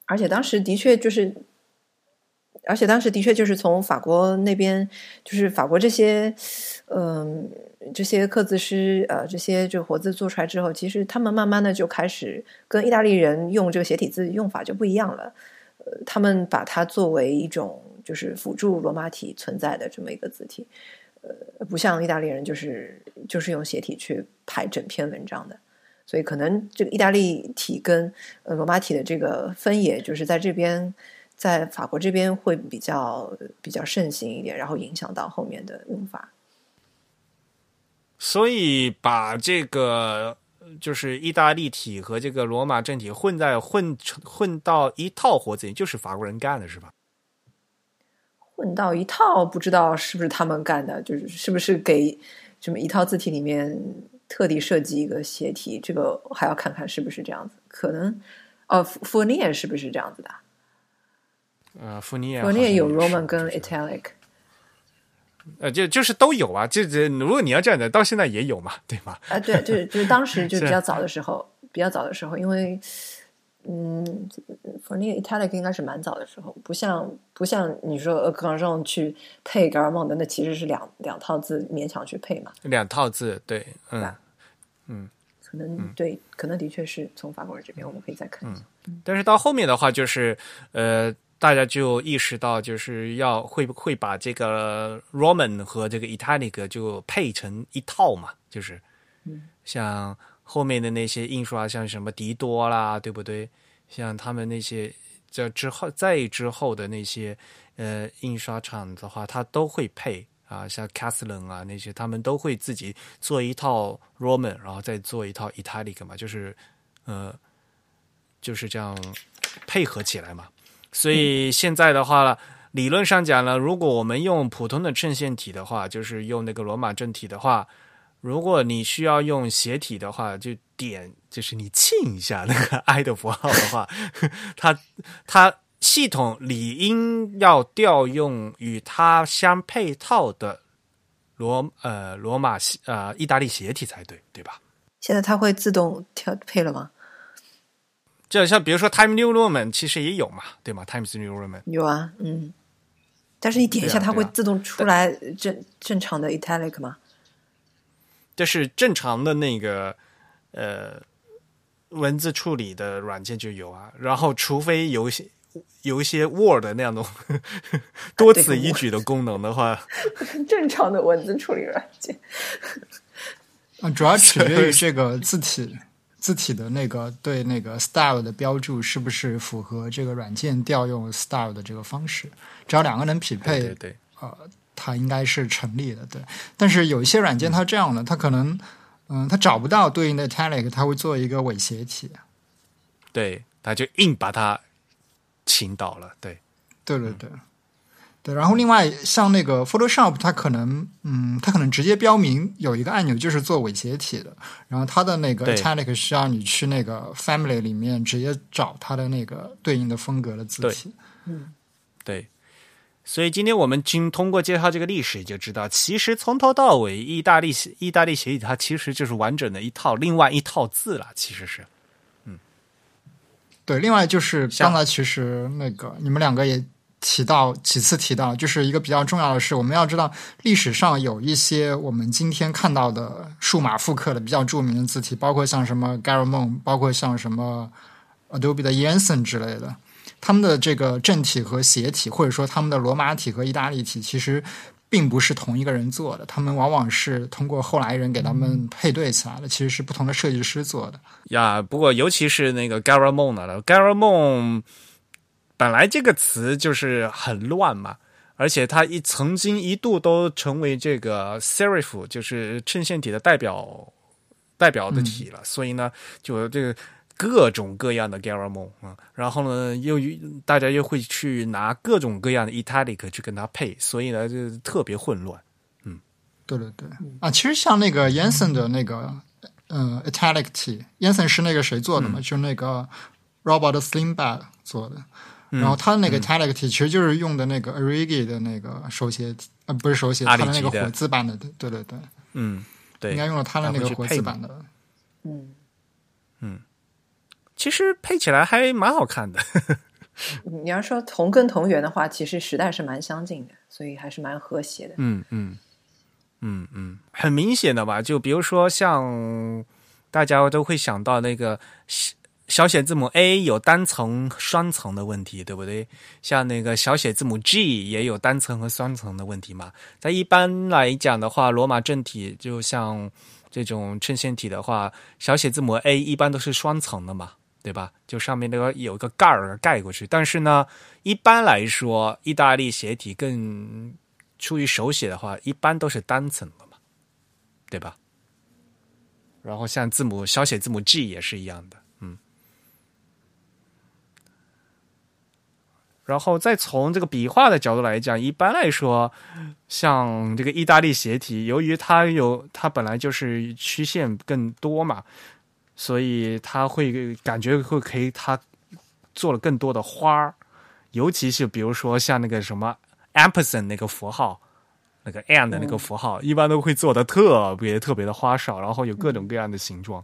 而且当时的确就是。而且当时的确就是从法国那边，就是法国这些，嗯，这些刻字师，呃，这些这个活字做出来之后，其实他们慢慢的就开始跟意大利人用这个斜体字用法就不一样了。呃，他们把它作为一种就是辅助罗马体存在的这么一个字体，呃，不像意大利人就是就是用斜体去排整篇文章的。所以可能这个意大利体跟呃罗马体的这个分野，就是在这边。在法国这边会比较比较盛行一点，然后影响到后面的用法。所以把这个就是意大利体和这个罗马正体混在混混到一套活字，就是法国人干的是吧？混到一套，不知道是不是他们干的，就是是不是给什么一套字体里面特地设计一个斜体，这个还要看看是不是这样子。可能哦，福尼尔是不是这样子的？呃，福尼亚，福尼亚有 Roman 跟 Italic，呃，就就是都有啊，就这如果你要这样的，到现在也有嘛，对吗？啊，对，就是就是当时就比较早的时候，比较早的时候，因为嗯，for 那个 italic 应该是蛮早的时候，不像不像你说呃，刚上去配 g a r m o n 的，那其实是两两套字勉强去配嘛。两套字，对，嗯嗯，可能对，可能的确是从法国人这边，我们可以再看一下。但是到后面的话，就是呃，大家就意识到，就是要会会把这个 Roman 和这个 italic 就配成一套嘛，就是嗯，像。后面的那些印刷，像什么迪多啦，对不对？像他们那些在之后再之后的那些呃印刷厂的话，它都会配啊，像 c a s l e n 啊那些，他们都会自己做一套 Roman，然后再做一套 Italic 嘛，就是呃就是这样配合起来嘛。所以现在的话呢，理论上讲呢，如果我们用普通的衬线体的话，就是用那个罗马正体的话。如果你需要用斜体的话，就点就是你沁一下那个 I 的符号的话，它它系统理应要调用与它相配套的罗呃罗马呃意大利斜体才对，对吧？现在它会自动调配了吗？就像比如说 Time New Roman 其实也有嘛，对吗？Times New Roman 有啊，嗯，但是你点一下，它会自动出来正正常的 Italic 吗？就是正常的那个呃文字处理的软件就有啊，然后除非有些有一些 Word 那样的 多此一举的功能的话，正常的文字处理软件。啊，主要取决于这个字体字体的那个对那个 style 的标注是不是符合这个软件调用 style 的这个方式，只要两个能匹配，对对呃。它应该是成立的，对。但是有一些软件它这样的，它可能，嗯，它找不到对应的 italic，它会做一个伪斜体。对，它就硬把它倾倒了。对，对对对，对。然后另外像那个 Photoshop，它可能，嗯，它可能直接标明有一个按钮就是做伪斜体的。然后它的那个 italic 需要你去那个 family 里面直接找它的那个对应的风格的字体。嗯，对。所以今天我们经通过介绍这个历史，就知道其实从头到尾，意大利意大利协议它其实就是完整的一套另外一套字了。其实是，嗯，对。另外就是刚才其实那个你们两个也提到几次提到，就是一个比较重要的是，我们要知道历史上有一些我们今天看到的数码复刻的比较著名的字体，包括像什么 Garamond，包括像什么 Adobe 的 Yensen 之类的。他们的这个正体和斜体，或者说他们的罗马体和意大利体，其实并不是同一个人做的。他们往往是通过后来人给他们配对起来的，其实是不同的设计师做的。呀，不过尤其是那个 Garamond 的 Garamond，本来这个词就是很乱嘛，而且它一曾经一度都成为这个 Serif，就是衬线体的代表代表的体了。所以呢，就这个。各种各样的 Garamond 啊，然后呢，又大家又会去拿各种各样的 Italic 去跟它配，所以呢，就特别混乱。嗯，对对对啊，其实像那个 Yenson 的那个嗯 Italic T，Yenson 是那个谁做的嘛？就那个 Robert Slimback 做的，然后他的那个 Italic T 其实就是用的那个 Arigi 的那个手写呃，不是手写，他的那个活字版的，对对对，嗯，对，应该用了他的那个活字版的，嗯嗯。其实配起来还蛮好看的。你要说同根同源的话，其实时代是蛮相近的，所以还是蛮和谐的。嗯嗯嗯嗯，很明显的吧？就比如说像大家都会想到那个小写字母 A 有单层、双层的问题，对不对？像那个小写字母 G 也有单层和双层的问题嘛。在一般来讲的话，罗马正体就像这种衬线体的话，小写字母 A 一般都是双层的嘛。对吧？就上面那个有一个盖儿盖过去，但是呢，一般来说，意大利斜体更出于手写的话，一般都是单层的嘛，对吧？然后像字母小写字母 G 也是一样的，嗯。然后再从这个笔画的角度来讲，一般来说，像这个意大利斜体，由于它有它本来就是曲线更多嘛。所以它会感觉会可以，它做了更多的花儿，尤其是比如说像那个什么 ampersand 那个符号，那个 and 那个符号，一般都会做的特别特别的花哨，然后有各种各样的形状。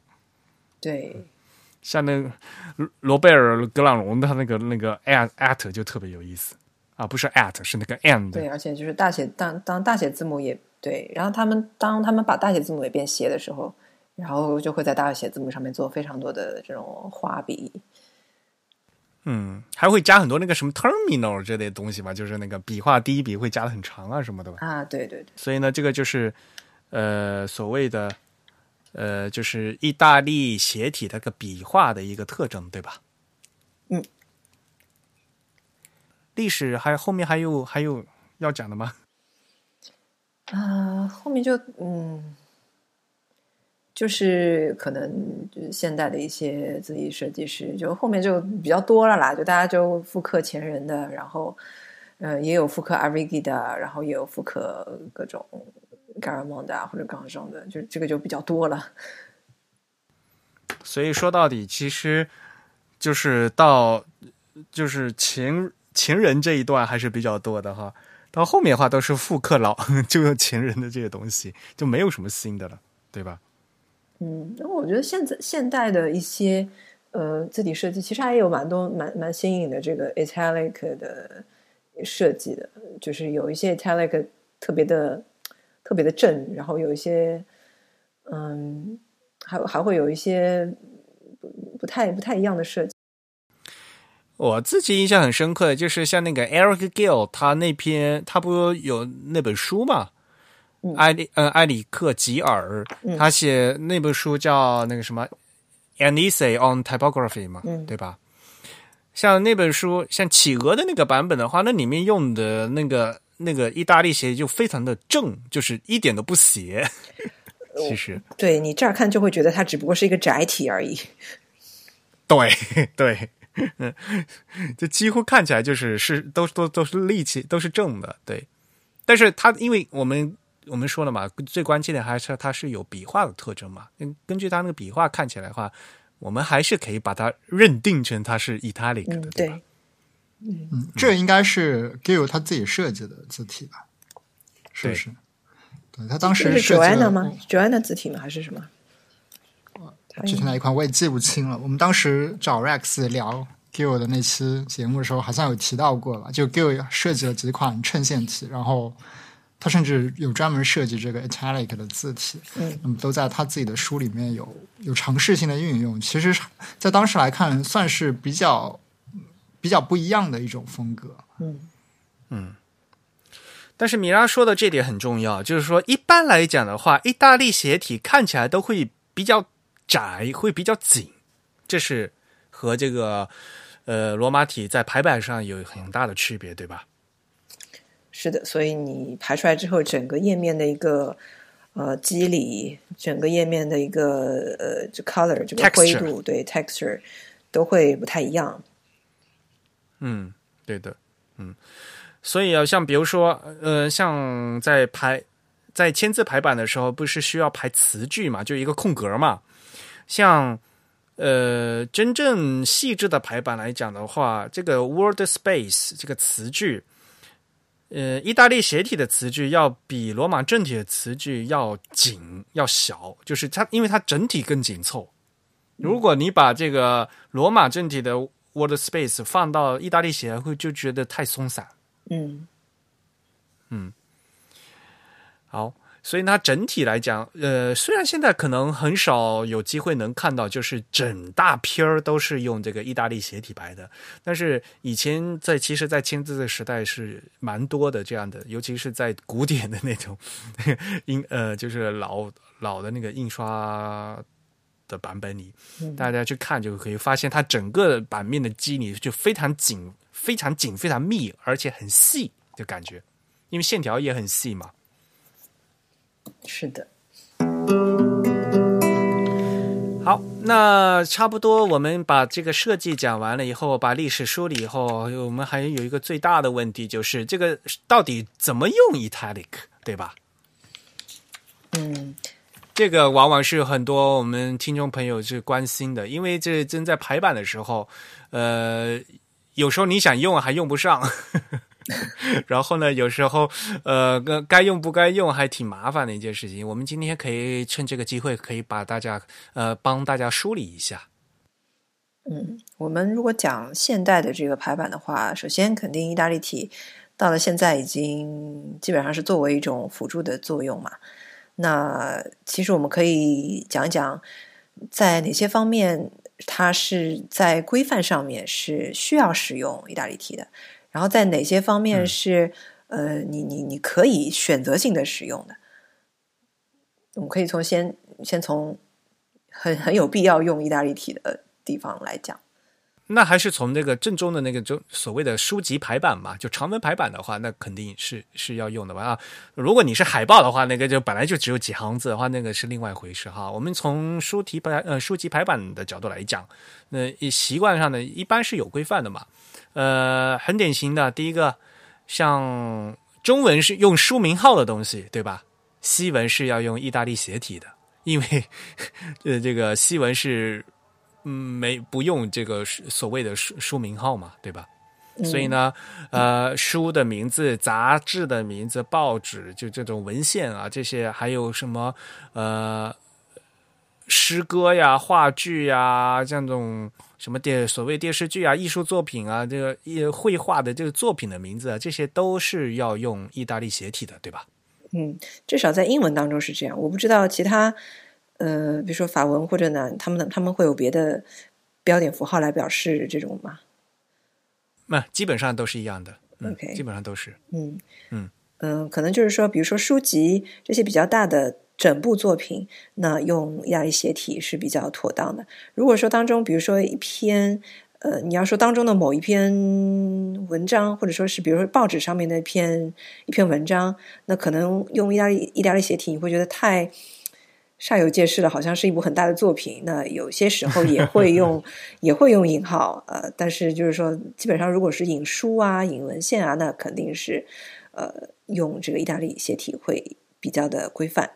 对，像那个罗贝尔·格朗荣他那个那个 at at 就特别有意思啊，不是 at 是那个 and。对，而且就是大写当当大写字母也对，然后他们当他们把大写字母也变斜的时候，然后就会在大写字母上面做非常多的这种画笔。嗯，还会加很多那个什么 terminal 这类东西吧，就是那个笔画第一笔会加的很长啊什么的吧。啊，对对对。所以呢，这个就是呃所谓的。呃，就是意大利斜体的个笔画的一个特征，对吧？嗯。历史还后面还有还有要讲的吗？啊，后面就嗯，就是可能就是现代的一些字体设计师，就后面就比较多了啦，就大家就复刻前人的，然后呃也有复刻 Avigida 的，然后也有复刻各种。盖尔蒙的啊，或者港上的，就这个就比较多了。所以说到底，其实就是到就是情情人这一段还是比较多的哈。到后面的话都是复刻老 就用情人的这些东西，就没有什么新的了，对吧？嗯，那我觉得现在现代的一些呃字体设计，其实还有蛮多蛮蛮新颖的这个 italic 的设计的，就是有一些 italic 特别的。特别的正，然后有一些，嗯，还还会有一些不不太不太一样的设计。我自己印象很深刻的就是像那个 Eric Gill，他那篇他不有那本书嘛？埃里呃埃里克吉尔，他写那本书叫那个什么《An Essay on Typography》嘛，对吧？像那本书，像企鹅的那个版本的话，那里面用的那个。那个意大利鞋就非常的正，就是一点都不斜。其实，对你乍看就会觉得它只不过是一个窄体而已。对 对，嗯，就几乎看起来就是是都都都是力气都是正的。对，但是它因为我们我们说了嘛，最关键的还是它是有笔画的特征嘛。根根据它那个笔画看起来的话，我们还是可以把它认定成它是 italic 的，对吧？嗯，这应该是 Gill 他自己设计的字体吧？是不是？对他当时是 Joanna 吗？Joanna 字体吗？还是什么？具体哪一款我也记不清了。我们当时找 Rex 聊 Gill 的那期节目的时候，好像有提到过吧？就 Gill 设计了几款衬线体，然后他甚至有专门设计这个 italic 的字体。嗯，那么都在他自己的书里面有有尝试性的运用。其实，在当时来看，算是比较。比较不一样的一种风格，嗯嗯，但是米拉说的这点很重要，就是说一般来讲的话，意大利鞋体看起来都会比较窄，会比较紧，这是和这个呃罗马体在排版上有很大的区别，对吧？是的，所以你排出来之后，整个页面的一个呃肌理，整个页面的一个呃就 color 这个灰度，对 texture 都会不太一样。嗯，对的，嗯，所以啊，像比如说，呃，像在排在签字排版的时候，不是需要排词句嘛，就一个空格嘛。像呃，真正细致的排版来讲的话，这个 word space 这个词句，呃，意大利斜体的词句要比罗马正体的词句要紧要小，就是它，因为它整体更紧凑。如果你把这个罗马正体的 Word space 放到意大利写会就觉得太松散。嗯嗯，好，所以它整体来讲，呃，虽然现在可能很少有机会能看到，就是整大片儿都是用这个意大利斜体排的，但是以前在其实，在签字的时代是蛮多的这样的，尤其是在古典的那种 印呃，就是老老的那个印刷。的版本里，大家去看就可以发现，它整个版面的肌理就非常紧、非常紧、非常密，而且很细的感觉，因为线条也很细嘛。是的。好，那差不多，我们把这个设计讲完了以后，把历史梳理以后，我们还有一个最大的问题，就是这个到底怎么用 italic，对吧？嗯。这个往往是很多我们听众朋友是关心的，因为这正在排版的时候，呃，有时候你想用还用不上，然后呢，有时候呃，该用不该用还挺麻烦的一件事情。我们今天可以趁这个机会，可以把大家呃帮大家梳理一下。嗯，我们如果讲现代的这个排版的话，首先肯定意大利体到了现在已经基本上是作为一种辅助的作用嘛。那其实我们可以讲一讲，在哪些方面它是在规范上面是需要使用意大利体的，然后在哪些方面是呃你你你可以选择性的使用的。我们可以从先先从很很有必要用意大利体的地方来讲。那还是从那个正宗的那个就所谓的书籍排版嘛，就长文排版的话，那肯定是是要用的吧？啊，如果你是海报的话，那个就本来就只有几行字的话，那个是另外一回事哈。我们从书题排呃书籍排版的角度来讲，那习惯上呢一般是有规范的嘛。呃，很典型的，第一个像中文是用书名号的东西，对吧？西文是要用意大利斜体的，因为呃这个西文是。嗯，没不用这个所谓的书书名号嘛，对吧？所以呢，呃，书的名字、杂志的名字、报纸就这种文献啊，这些还有什么呃诗歌呀、话剧呀，这种什么电所谓电视剧啊、艺术作品啊，这个艺绘画的这个作品的名字啊，这些都是要用意大利斜体的，对吧？嗯，至少在英文当中是这样，我不知道其他。呃，比如说法文或者呢，他们他们会有别的标点符号来表示这种吗？那基本上都是一样的。OK，基本上都是。嗯嗯嗯，可能就是说，比如说书籍这些比较大的整部作品，那用意大利斜体是比较妥当的。如果说当中，比如说一篇，呃，你要说当中的某一篇文章，或者说是比如说报纸上面的一篇一篇文章，那可能用意大利意大利斜体，你会觉得太。煞有介事的，好像是一部很大的作品。那有些时候也会用，也会用引号。呃，但是就是说，基本上如果是引书啊、引文献啊，那肯定是呃用这个意大利写体会比较的规范。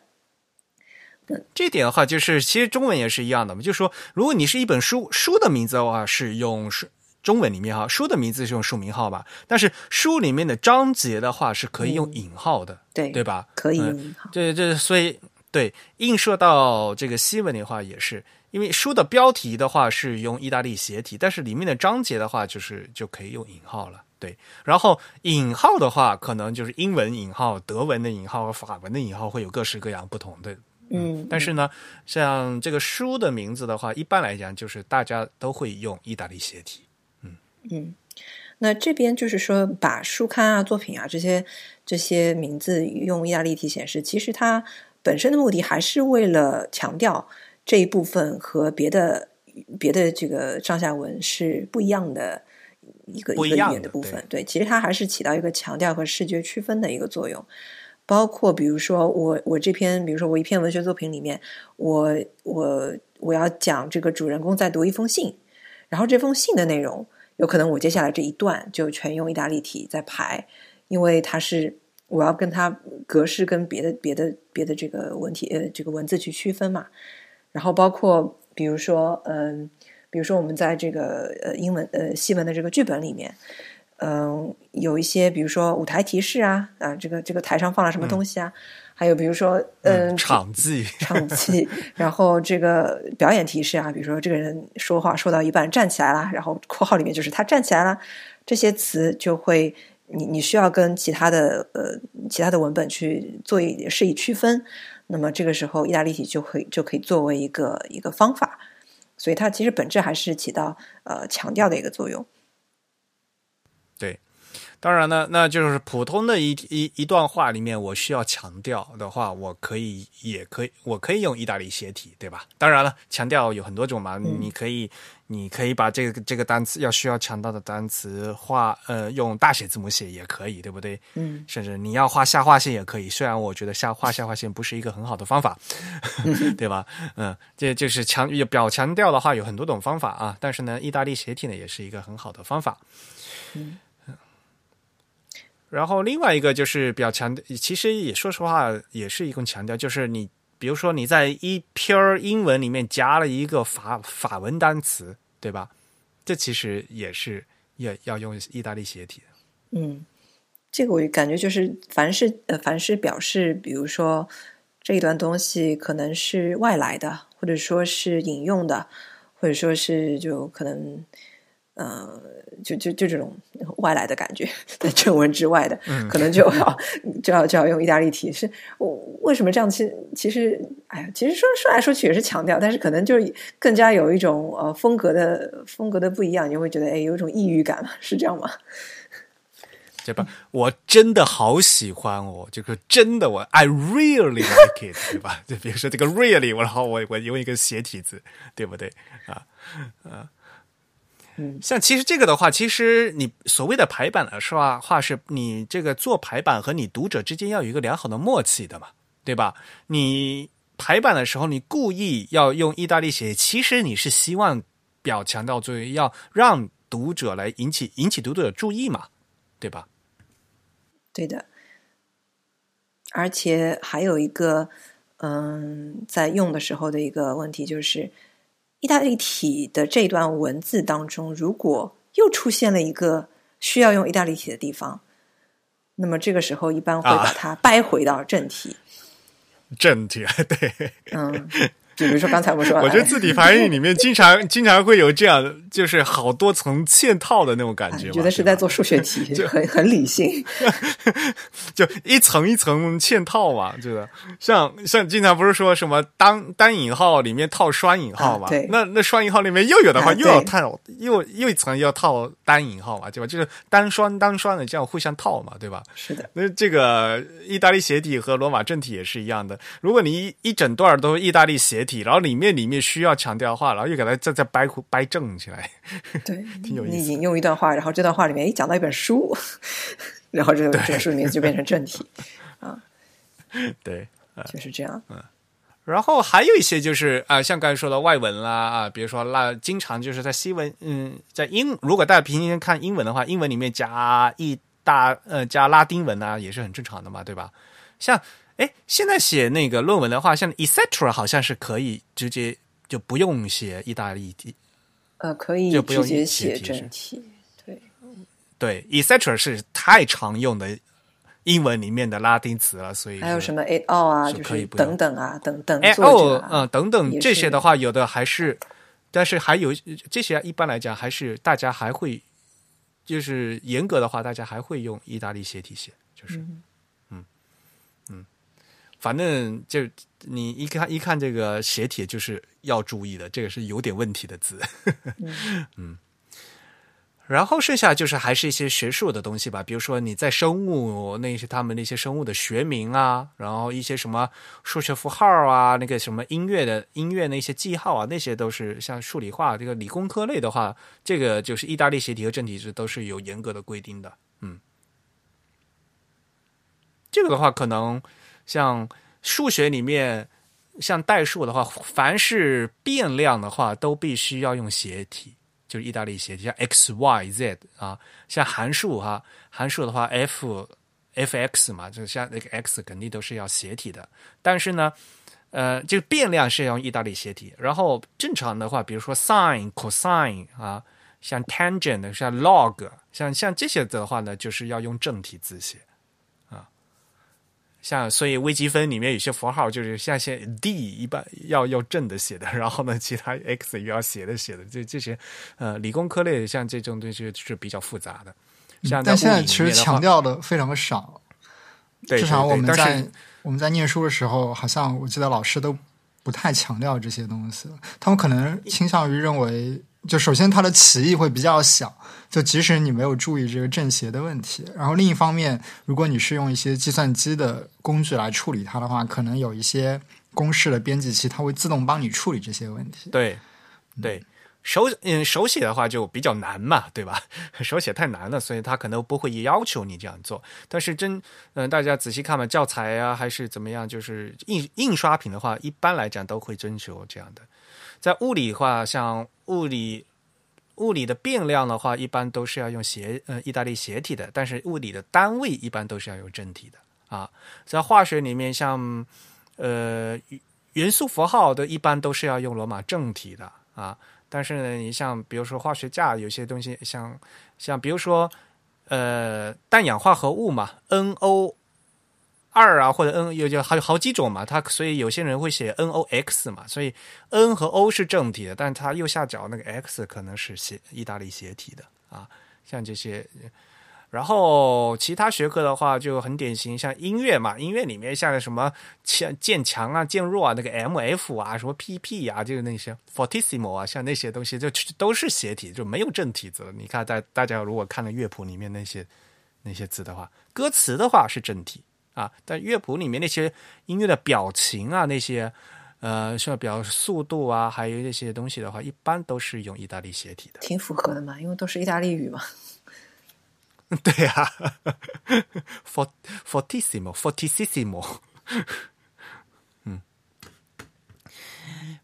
嗯，这点的话，就是其实中文也是一样的嘛。就是说，如果你是一本书，书的名字的话是用书中文里面哈，书的名字是用书名号吧。但是书里面的章节的话是可以用引号的，对对吧？可以用引号。对对，所以。对，映射到这个西文的话也是，因为书的标题的话是用意大利斜体，但是里面的章节的话就是就可以用引号了。对，然后引号的话，可能就是英文引号、德文的引号和法文的引号会有各式各样不同的。嗯，但是呢，像这个书的名字的话，一般来讲就是大家都会用意大利斜体。嗯嗯，那这边就是说把书刊啊、作品啊这些这些名字用意大利体显示，其实它。本身的目的还是为了强调这一部分和别的别的这个上下文是不一样的一个一个语言的部分。对，其实它还是起到一个强调和视觉区分的一个作用。包括比如说，我我这篇，比如说我一篇文学作品里面，我我我要讲这个主人公在读一封信，然后这封信的内容有可能我接下来这一段就全用意大利体在排，因为它是。我要跟它格式跟别的别的别的这个文体呃这个文字去区分嘛，然后包括比如说嗯，比如说我们在这个呃英文呃西文的这个剧本里面，嗯，有一些比如说舞台提示啊啊，这个这个台上放了什么东西啊，还有比如说嗯场记场记，然后这个表演提示啊，比如说这个人说话说到一半站起来了，然后括号里面就是他站起来了，这些词就会。你你需要跟其他的呃其他的文本去做一是以区分，那么这个时候意大利体就会就可以作为一个一个方法，所以它其实本质还是起到呃强调的一个作用。对。当然呢，那就是普通的一一一段话里面，我需要强调的话，我可以也可以，我可以用意大利斜体，对吧？当然了，强调有很多种嘛，你可以，你可以把这个这个单词要需要强调的单词画，呃，用大写字母写也可以，对不对？嗯，甚至你要画下划线也可以，虽然我觉得下画下划线不是一个很好的方法，对吧？嗯，这就是强表强调的话有很多种方法啊，但是呢，意大利斜体呢也是一个很好的方法。嗯。然后另外一个就是比较强调，其实也说实话也是一个强调，就是你比如说你在一篇英文里面加了一个法法文单词，对吧？这其实也是也要用意大利斜体。嗯，这个我感觉就是凡是呃凡是表示，比如说这一段东西可能是外来的，或者说是引用的。或者说是就可能。呃，就就就这种外来的感觉，在正文之外的，可能就要就要就要用意大利体。是我为什么这样？其实其实，哎呀，其实说说来说去也是强调，但是可能就是更加有一种呃风格的风格的不一样，你会觉得哎，有一种异域感是这样吗？对吧？我真的好喜欢哦，这个真的我，I really like it，对吧？就比如说这个 really，我然后我我用一个斜体字，对不对？啊啊。像其实这个的话，其实你所谓的排版的是吧？话是你这个做排版和你读者之间要有一个良好的默契的嘛，对吧？你排版的时候，你故意要用意大利写，其实你是希望表强调作为要让读者来引起引起读者的注意嘛，对吧？对的，而且还有一个，嗯，在用的时候的一个问题就是。意大利体的这段文字当中，如果又出现了一个需要用意大利体的地方，那么这个时候一般会把它掰回到正题。正题，对，嗯。就比如说刚才我说，我觉得字体排印里面经常经常会有这样，就是好多层嵌套的那种感觉。觉得是在做数学题，就很很理性，就一层一层嵌套嘛，这个像像经常不是说什么单单引号里面套双引号嘛？对，那那双引号里面又有的话又要套又又一层要套单引号嘛，对吧？就是单双单双的这样互相套嘛，对吧？是的。那这个意大利斜体和罗马正体也是一样的，如果你一一整段都是意大利斜体。然后里面里面需要强调话，然后又给它再再掰掰正起来，对，挺有意思。你引用一段话，然后这段话里面一讲到一本书，然后这个这个书的名字就变成正题 啊。对，就是这样。嗯，然后还有一些就是啊，像刚才说的外文啦啊，比如说那经常就是在西文，嗯，在英，如果大家平时看英文的话，英文里面加一大呃加拉丁文啊，也是很正常的嘛，对吧？像。哎，现在写那个论文的话，像 etc 好像是可以直接就不用写意大利体，呃，可以就不用写写整体，对。对，etc 是太常用的英文里面的拉丁词了，所以还有什么 a o 啊，就可以等等啊，等等 a o 嗯等等这些的话，有的还是，但是还有这些一般来讲还是大家还会，就是严格的话，大家还会用意大利斜体写，就是。反正就你一看一看这个斜体，就是要注意的，这个是有点问题的字。嗯，然后剩下就是还是一些学术的东西吧，比如说你在生物那些他们那些生物的学名啊，然后一些什么数学符号啊，那个什么音乐的音乐那些记号啊，那些都是像数理化这个理工科类的话，这个就是意大利斜体和正体字都是有严格的规定的。嗯，这个的话可能。像数学里面，像代数的话，凡是变量的话，都必须要用斜体，就是意大利斜体，像 x、y、z 啊。像函数哈，函数的话，f、f(x) 嘛，就像那个 x 肯定都是要斜体的。但是呢，呃，这个变量是要用意大利斜体。然后正常的话，比如说 sin、cosine 啊，像 tangent、像 log，像像这些的话呢，就是要用正体字写。像所以微积分里面有些符号就是像些 d 一般要要正的写的，然后呢其他 x 也要斜的写的，这这些呃理工科类像这种东西是比较复杂的。像但现在其实强调的非常的少，对至少我们在我们在念书的时候，好像我记得老师都不太强调这些东西，他们可能倾向于认为。就首先它的歧义会比较小，就即使你没有注意这个正邪的问题，然后另一方面，如果你是用一些计算机的工具来处理它的话，可能有一些公式的编辑器，它会自动帮你处理这些问题。对，对，手嗯手写的话就比较难嘛，对吧？手写太难了，所以他可能不会要求你这样做。但是真嗯，大家仔细看嘛，教材啊还是怎么样，就是印印刷品的话，一般来讲都会征求这样的。在物理话，像物理物理的变量的话，一般都是要用斜呃意大利斜体的，但是物理的单位一般都是要用正体的啊。在化学里面，像呃元素符号的，一般都是要用罗马正体的啊。但是呢，你像比如说化学价，有些东西像像比如说呃氮氧化合物嘛，NO 二啊或者 N 有就还有好几种嘛，它所以有些人会写 N O X 嘛，所以 N 和 O 是正体的，但它右下角那个 X 可能是写意大利斜体的啊，像这些。然后其他学科的话就很典型，像音乐嘛，音乐里面像什么强渐强啊、渐弱啊，那个 M F 啊、什么 P P 啊，就是那些 fortissimo 啊，像那些东西就都是斜体，就没有正体字。你看大大家如果看了乐谱里面那些那些字的话，歌词的话是正体啊，但乐谱里面那些音乐的表情啊，那些呃，像表速度啊，还有那些东西的话，一般都是用意大利写体的，挺符合的嘛，因为都是意大利语嘛。对 呀，fort fortissimo fortissimo，嗯，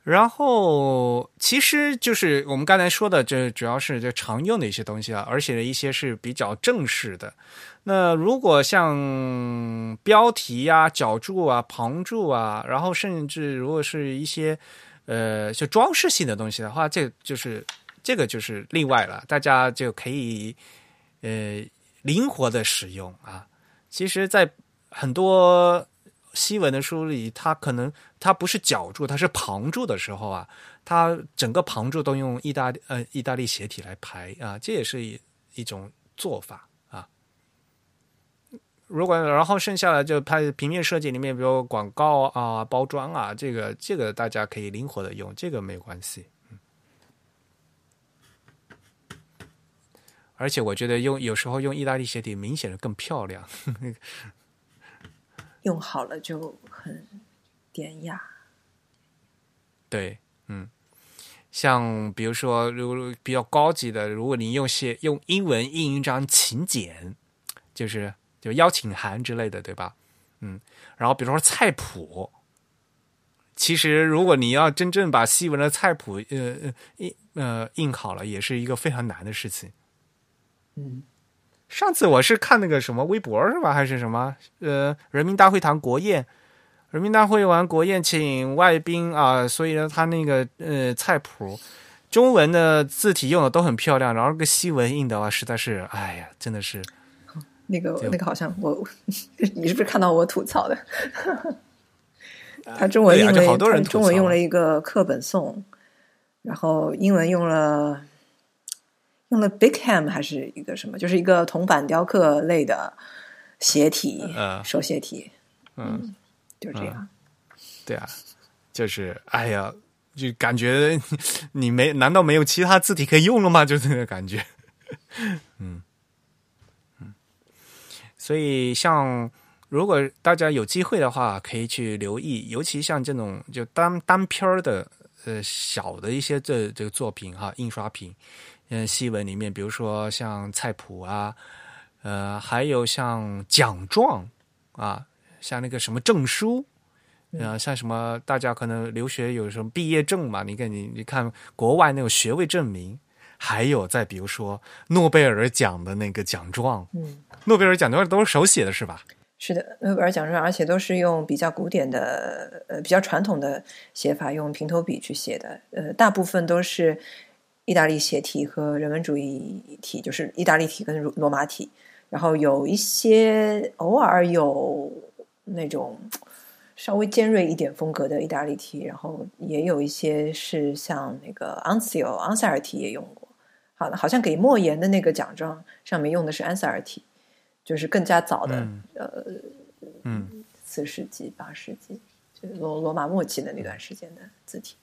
然后其实就是我们刚才说的，这主要是这常用的一些东西啊，而且一些是比较正式的。那如果像标题呀、脚注啊、旁注啊，然后甚至如果是一些呃就装饰性的东西的话，这就是这个就是例外了，大家就可以呃。灵活的使用啊，其实，在很多西文的书里，它可能它不是脚注，它是旁注的时候啊，它整个旁注都用意大利呃意大利斜体来排啊，这也是一一种做法啊。如果然后剩下的就拍平面设计里面，比如广告啊、包装啊，这个这个大家可以灵活的用，这个没有关系。而且我觉得用有时候用意大利斜体明显的更漂亮，用好了就很典雅。对，嗯，像比如说，如果比较高级的，如果你用写用英文印一张请柬，就是就邀请函之类的，对吧？嗯，然后比如说菜谱，其实如果你要真正把西文的菜谱呃印呃印好了，也是一个非常难的事情。嗯，上次我是看那个什么微博是吧，还是什么？呃，人民大会堂国宴，人民大会完国宴请外宾啊，所以呢，他那个呃菜谱，中文的字体用的都很漂亮，然后个西文印的话，实在是，哎呀，真的是。那个那个好像我，你是不是看到我吐槽的？他中文因为中文用了一个课本颂，然后英文用了。用了 Big Ham 还是一个什么？就是一个铜板雕刻类的斜体，手写体。嗯，就这样。对啊，就是哎呀，就感觉 你没难道没有其他字体可以用了吗？就那个感觉。嗯嗯，所以像如果大家有机会的话，可以去留意，尤其像这种就单单篇儿的呃小的一些这这个作品哈，印刷品。嗯，西文里面，比如说像菜谱啊，呃，还有像奖状啊，像那个什么证书，呃，像什么大家可能留学有什么毕业证嘛？你看你你看国外那种学位证明，还有再比如说诺贝尔奖的那个奖状，嗯，诺贝尔奖状都是手写的，是吧？是的，诺贝尔奖状，而且都是用比较古典的呃比较传统的写法，用平头笔去写的，呃，大部分都是。意大利斜体和人文主义体，就是意大利体跟罗马体，然后有一些偶尔有那种稍微尖锐一点风格的意大利体，然后也有一些是像那个昂塞尔昂塞尔体也用过。好，好像给莫言的那个奖状上面用的是安塞尔体，就是更加早的，呃，嗯，四世纪八世纪，就是罗罗马末期的那段时间的字体。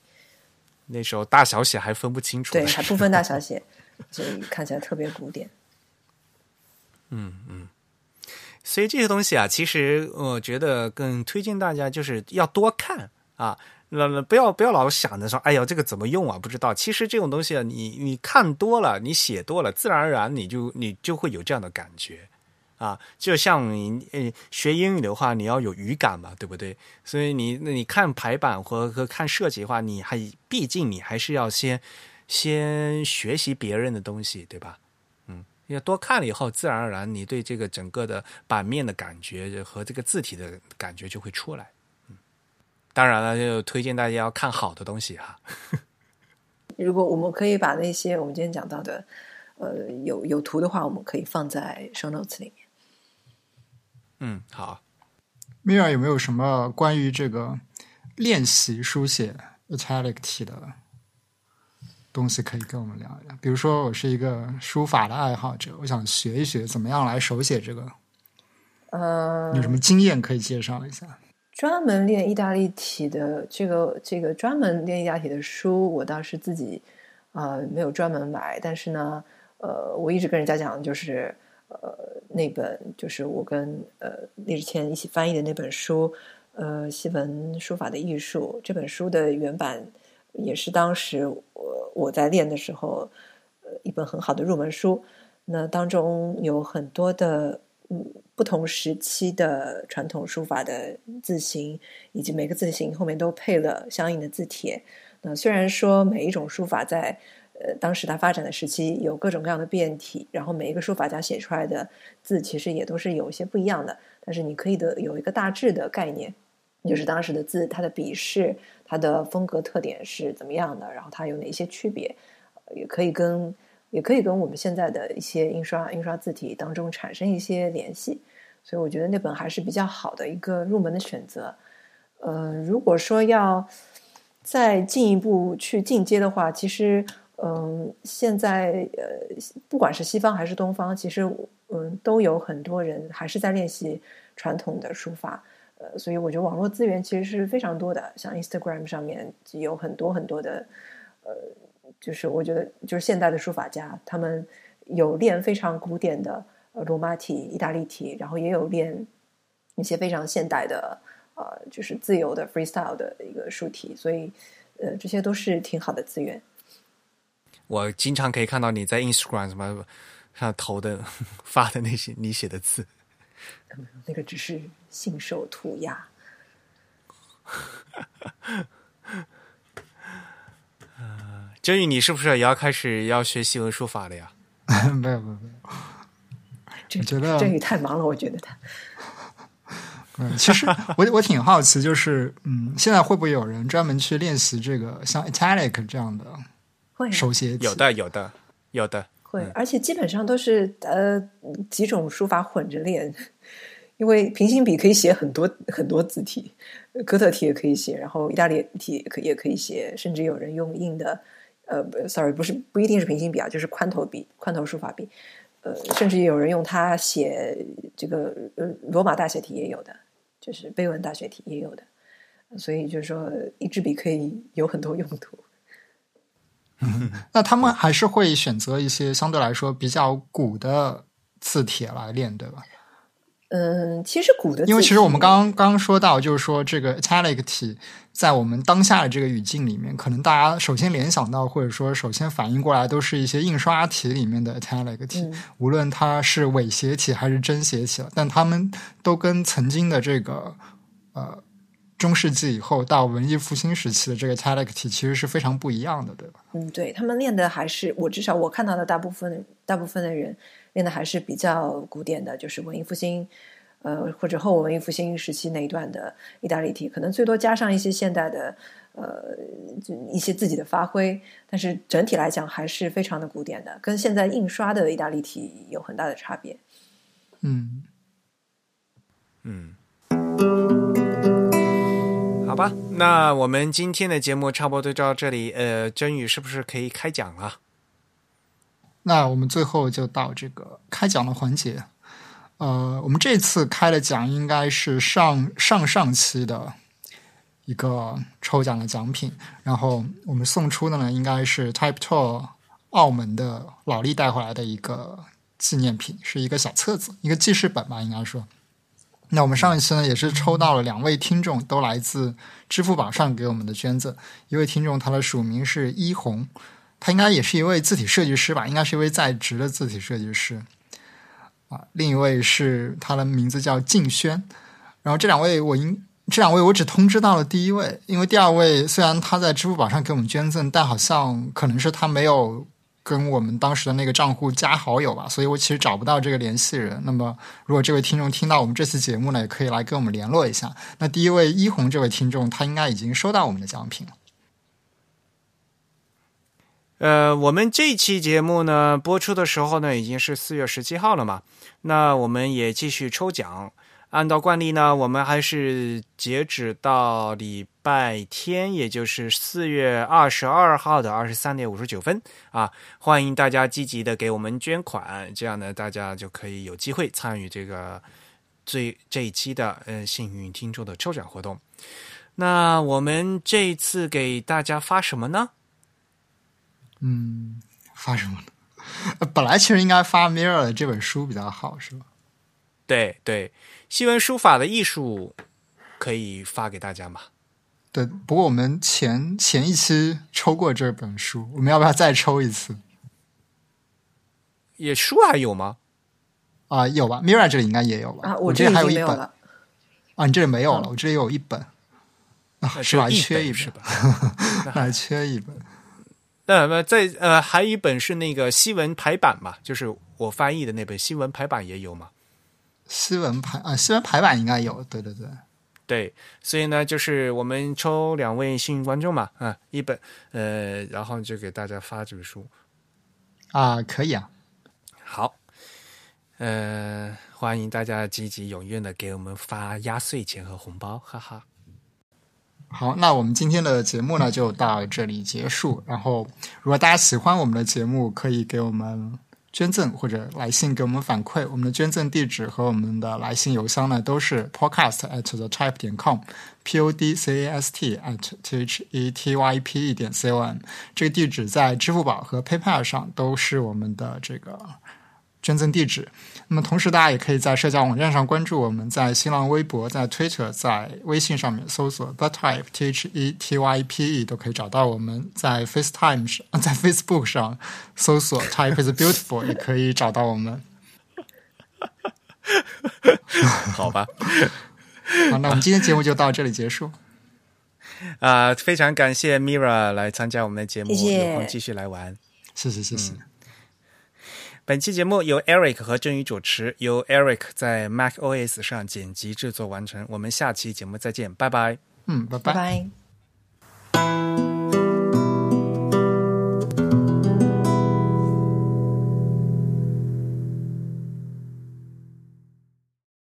那时候大小写还分不清楚，对，还不分大小写，所以看起来特别古典。嗯嗯，所以这些东西啊，其实我觉得更推荐大家就是要多看啊，那不要不要老想着说，哎呀，这个怎么用啊？不知道。其实这种东西啊，你你看多了，你写多了，自然而然你就你就会有这样的感觉。啊，就像你呃学英语的话，你要有语感嘛，对不对？所以你那你看排版和和看设计的话，你还毕竟你还是要先先学习别人的东西，对吧？嗯，要多看了以后，自然而然你对这个整个的版面的感觉和这个字体的感觉就会出来。嗯，当然了，就推荐大家要看好的东西哈。如果我们可以把那些我们今天讲到的，呃，有有图的话，我们可以放在 show notes 里面。嗯，好。Mira 有没有什么关于这个练习书写 italic 体的东西可以跟我们聊一聊？比如说，我是一个书法的爱好者，我想学一学怎么样来手写这个，呃，有什么经验可以介绍一下？专门练意大利体的这个这个专门练意大利体的书，我倒是自己呃没有专门买，但是呢，呃，我一直跟人家讲，就是呃那本就是我跟呃李志谦一起翻译的那本书，呃西文书法的艺术这本书的原版也是当时我我在练的时候，呃一本很好的入门书，那当中有很多的嗯。不同时期的传统书法的字形，以及每个字形后面都配了相应的字帖。那虽然说每一种书法在呃当时它发展的时期有各种各样的变体，然后每一个书法家写出来的字其实也都是有一些不一样的，但是你可以的有一个大致的概念，就是当时的字它的笔势、它的风格特点是怎么样的，然后它有哪些区别，也可以跟。也可以跟我们现在的一些印刷印刷字体当中产生一些联系，所以我觉得那本还是比较好的一个入门的选择。呃，如果说要再进一步去进阶的话，其实，嗯，现在呃，不管是西方还是东方，其实嗯，都有很多人还是在练习传统的书法。呃，所以我觉得网络资源其实是非常多的，像 Instagram 上面有很多很多的呃。就是我觉得，就是现代的书法家，他们有练非常古典的罗马体、意大利体，然后也有练一些非常现代的呃，就是自由的 freestyle 的一个书体，所以呃，这些都是挺好的资源。我经常可以看到你在 Instagram 什么上投的 发的那些你写的字，那个只是信手涂鸦。真宇，你是不是也要开始要学习文书法了呀？没有没有没有，我觉得真宇太忙了，我觉得他。嗯，其实我我挺好奇，就是嗯，现在会不会有人专门去练习这个像 italic 这样的手写？有的，有的，有的。会，而且基本上都是呃几种书法混着练，因为平行笔可以写很多很多字体，哥特体也可以写，然后意大利体可也可以写，甚至有人用硬的。呃，sorry，不是不一定是平行笔啊，就是宽头笔、宽头书法笔，呃，甚至有人用它写这个呃罗马大写体也有的，就是碑文大写体也有的，所以就是说一支笔可以有很多用途。那他们还是会选择一些相对来说比较古的字帖来练，对吧？嗯，其实古的，因为其实我们刚刚说到，就是说这个 italic 体在我们当下的这个语境里面，可能大家首先联想到，或者说首先反应过来，都是一些印刷体里面的 italic 体，无论它是伪写体还是真写体，但他们都跟曾经的这个呃中世纪以后到文艺复兴时期的这个 italic 体其实是非常不一样的，对吧？嗯，对他们练的还是我至少我看到的大部分大部分的人。练的还是比较古典的，就是文艺复兴，呃，或者后文艺复兴时期那一段的意大利体，可能最多加上一些现代的，呃，就一些自己的发挥，但是整体来讲还是非常的古典的，跟现在印刷的意大利体有很大的差别。嗯，嗯，好吧，那我们今天的节目差不多就到这里，呃，真宇是不是可以开讲了？那我们最后就到这个开讲的环节。呃，我们这次开的奖应该是上上上期的一个抽奖的奖品，然后我们送出的呢，应该是 Type Two 澳门的老力带回来的一个纪念品，是一个小册子，一个记事本吧，应该说。那我们上一期呢，也是抽到了两位听众，都来自支付宝上给我们的捐赠。一位听众，他的署名是一红。他应该也是一位字体设计师吧，应该是一位在职的字体设计师啊。另一位是他的名字叫静轩，然后这两位我应这两位我只通知到了第一位，因为第二位虽然他在支付宝上给我们捐赠，但好像可能是他没有跟我们当时的那个账户加好友吧，所以我其实找不到这个联系人。那么如果这位听众听到我们这次节目呢，也可以来跟我们联络一下。那第一位一红这位听众，他应该已经收到我们的奖品了。呃，我们这期节目呢播出的时候呢，已经是四月十七号了嘛。那我们也继续抽奖。按照惯例呢，我们还是截止到礼拜天，也就是四月二十二号的二十三点五十九分啊。欢迎大家积极的给我们捐款，这样呢，大家就可以有机会参与这个最这一期的呃幸运听众的抽奖活动。那我们这一次给大家发什么呢？嗯，发什么呢？本来其实应该发 Mirror 的这本书比较好，是吧？对对，西文书法的艺术可以发给大家嘛？对，不过我们前前一期抽过这本书，我们要不要再抽一次？也书还有吗？啊，有吧？Mirror 这里应该也有吧？啊，我这里里还有一本。啊，你这里没有了，我这里有一本。是吧？缺一本，那还缺一本。那么在呃，还有一本是那个西文排版嘛，就是我翻译的那本西文排版也有嘛。西文排啊，西文排版应该有，对对对，对。所以呢，就是我们抽两位幸运观众嘛，啊，一本呃，然后就给大家发这本书啊，可以啊。好，呃，欢迎大家积极踊跃的给我们发压岁钱和红包，哈哈。好，那我们今天的节目呢就到这里结束。然后，如果大家喜欢我们的节目，可以给我们捐赠或者来信给我们反馈。我们的捐赠地址和我们的来信邮箱呢都是 podcast at the type 点 com，p o d c a s t at t h e t y p e 点 c o m。这个地址在支付宝和 PayPal 上都是我们的这个。捐赠地址。那么，同时大家也可以在社交网站上关注我们，在新浪微博、在 Twitter、在微信上面搜索 The Type T H E T Y P E 都可以找到我们。在 FaceTime 上，在 Facebook 上搜索 Type is Beautiful 也可以找到我们。好吧，好，那我们今天节目就到这里结束。啊，非常感谢 Mira 来参加我们的节目，有空继续来玩。谢谢，谢谢。本期节目由 Eric 和郑宇主持，由 Eric 在 Mac OS 上剪辑制作完成。我们下期节目再见，拜拜。嗯，拜拜。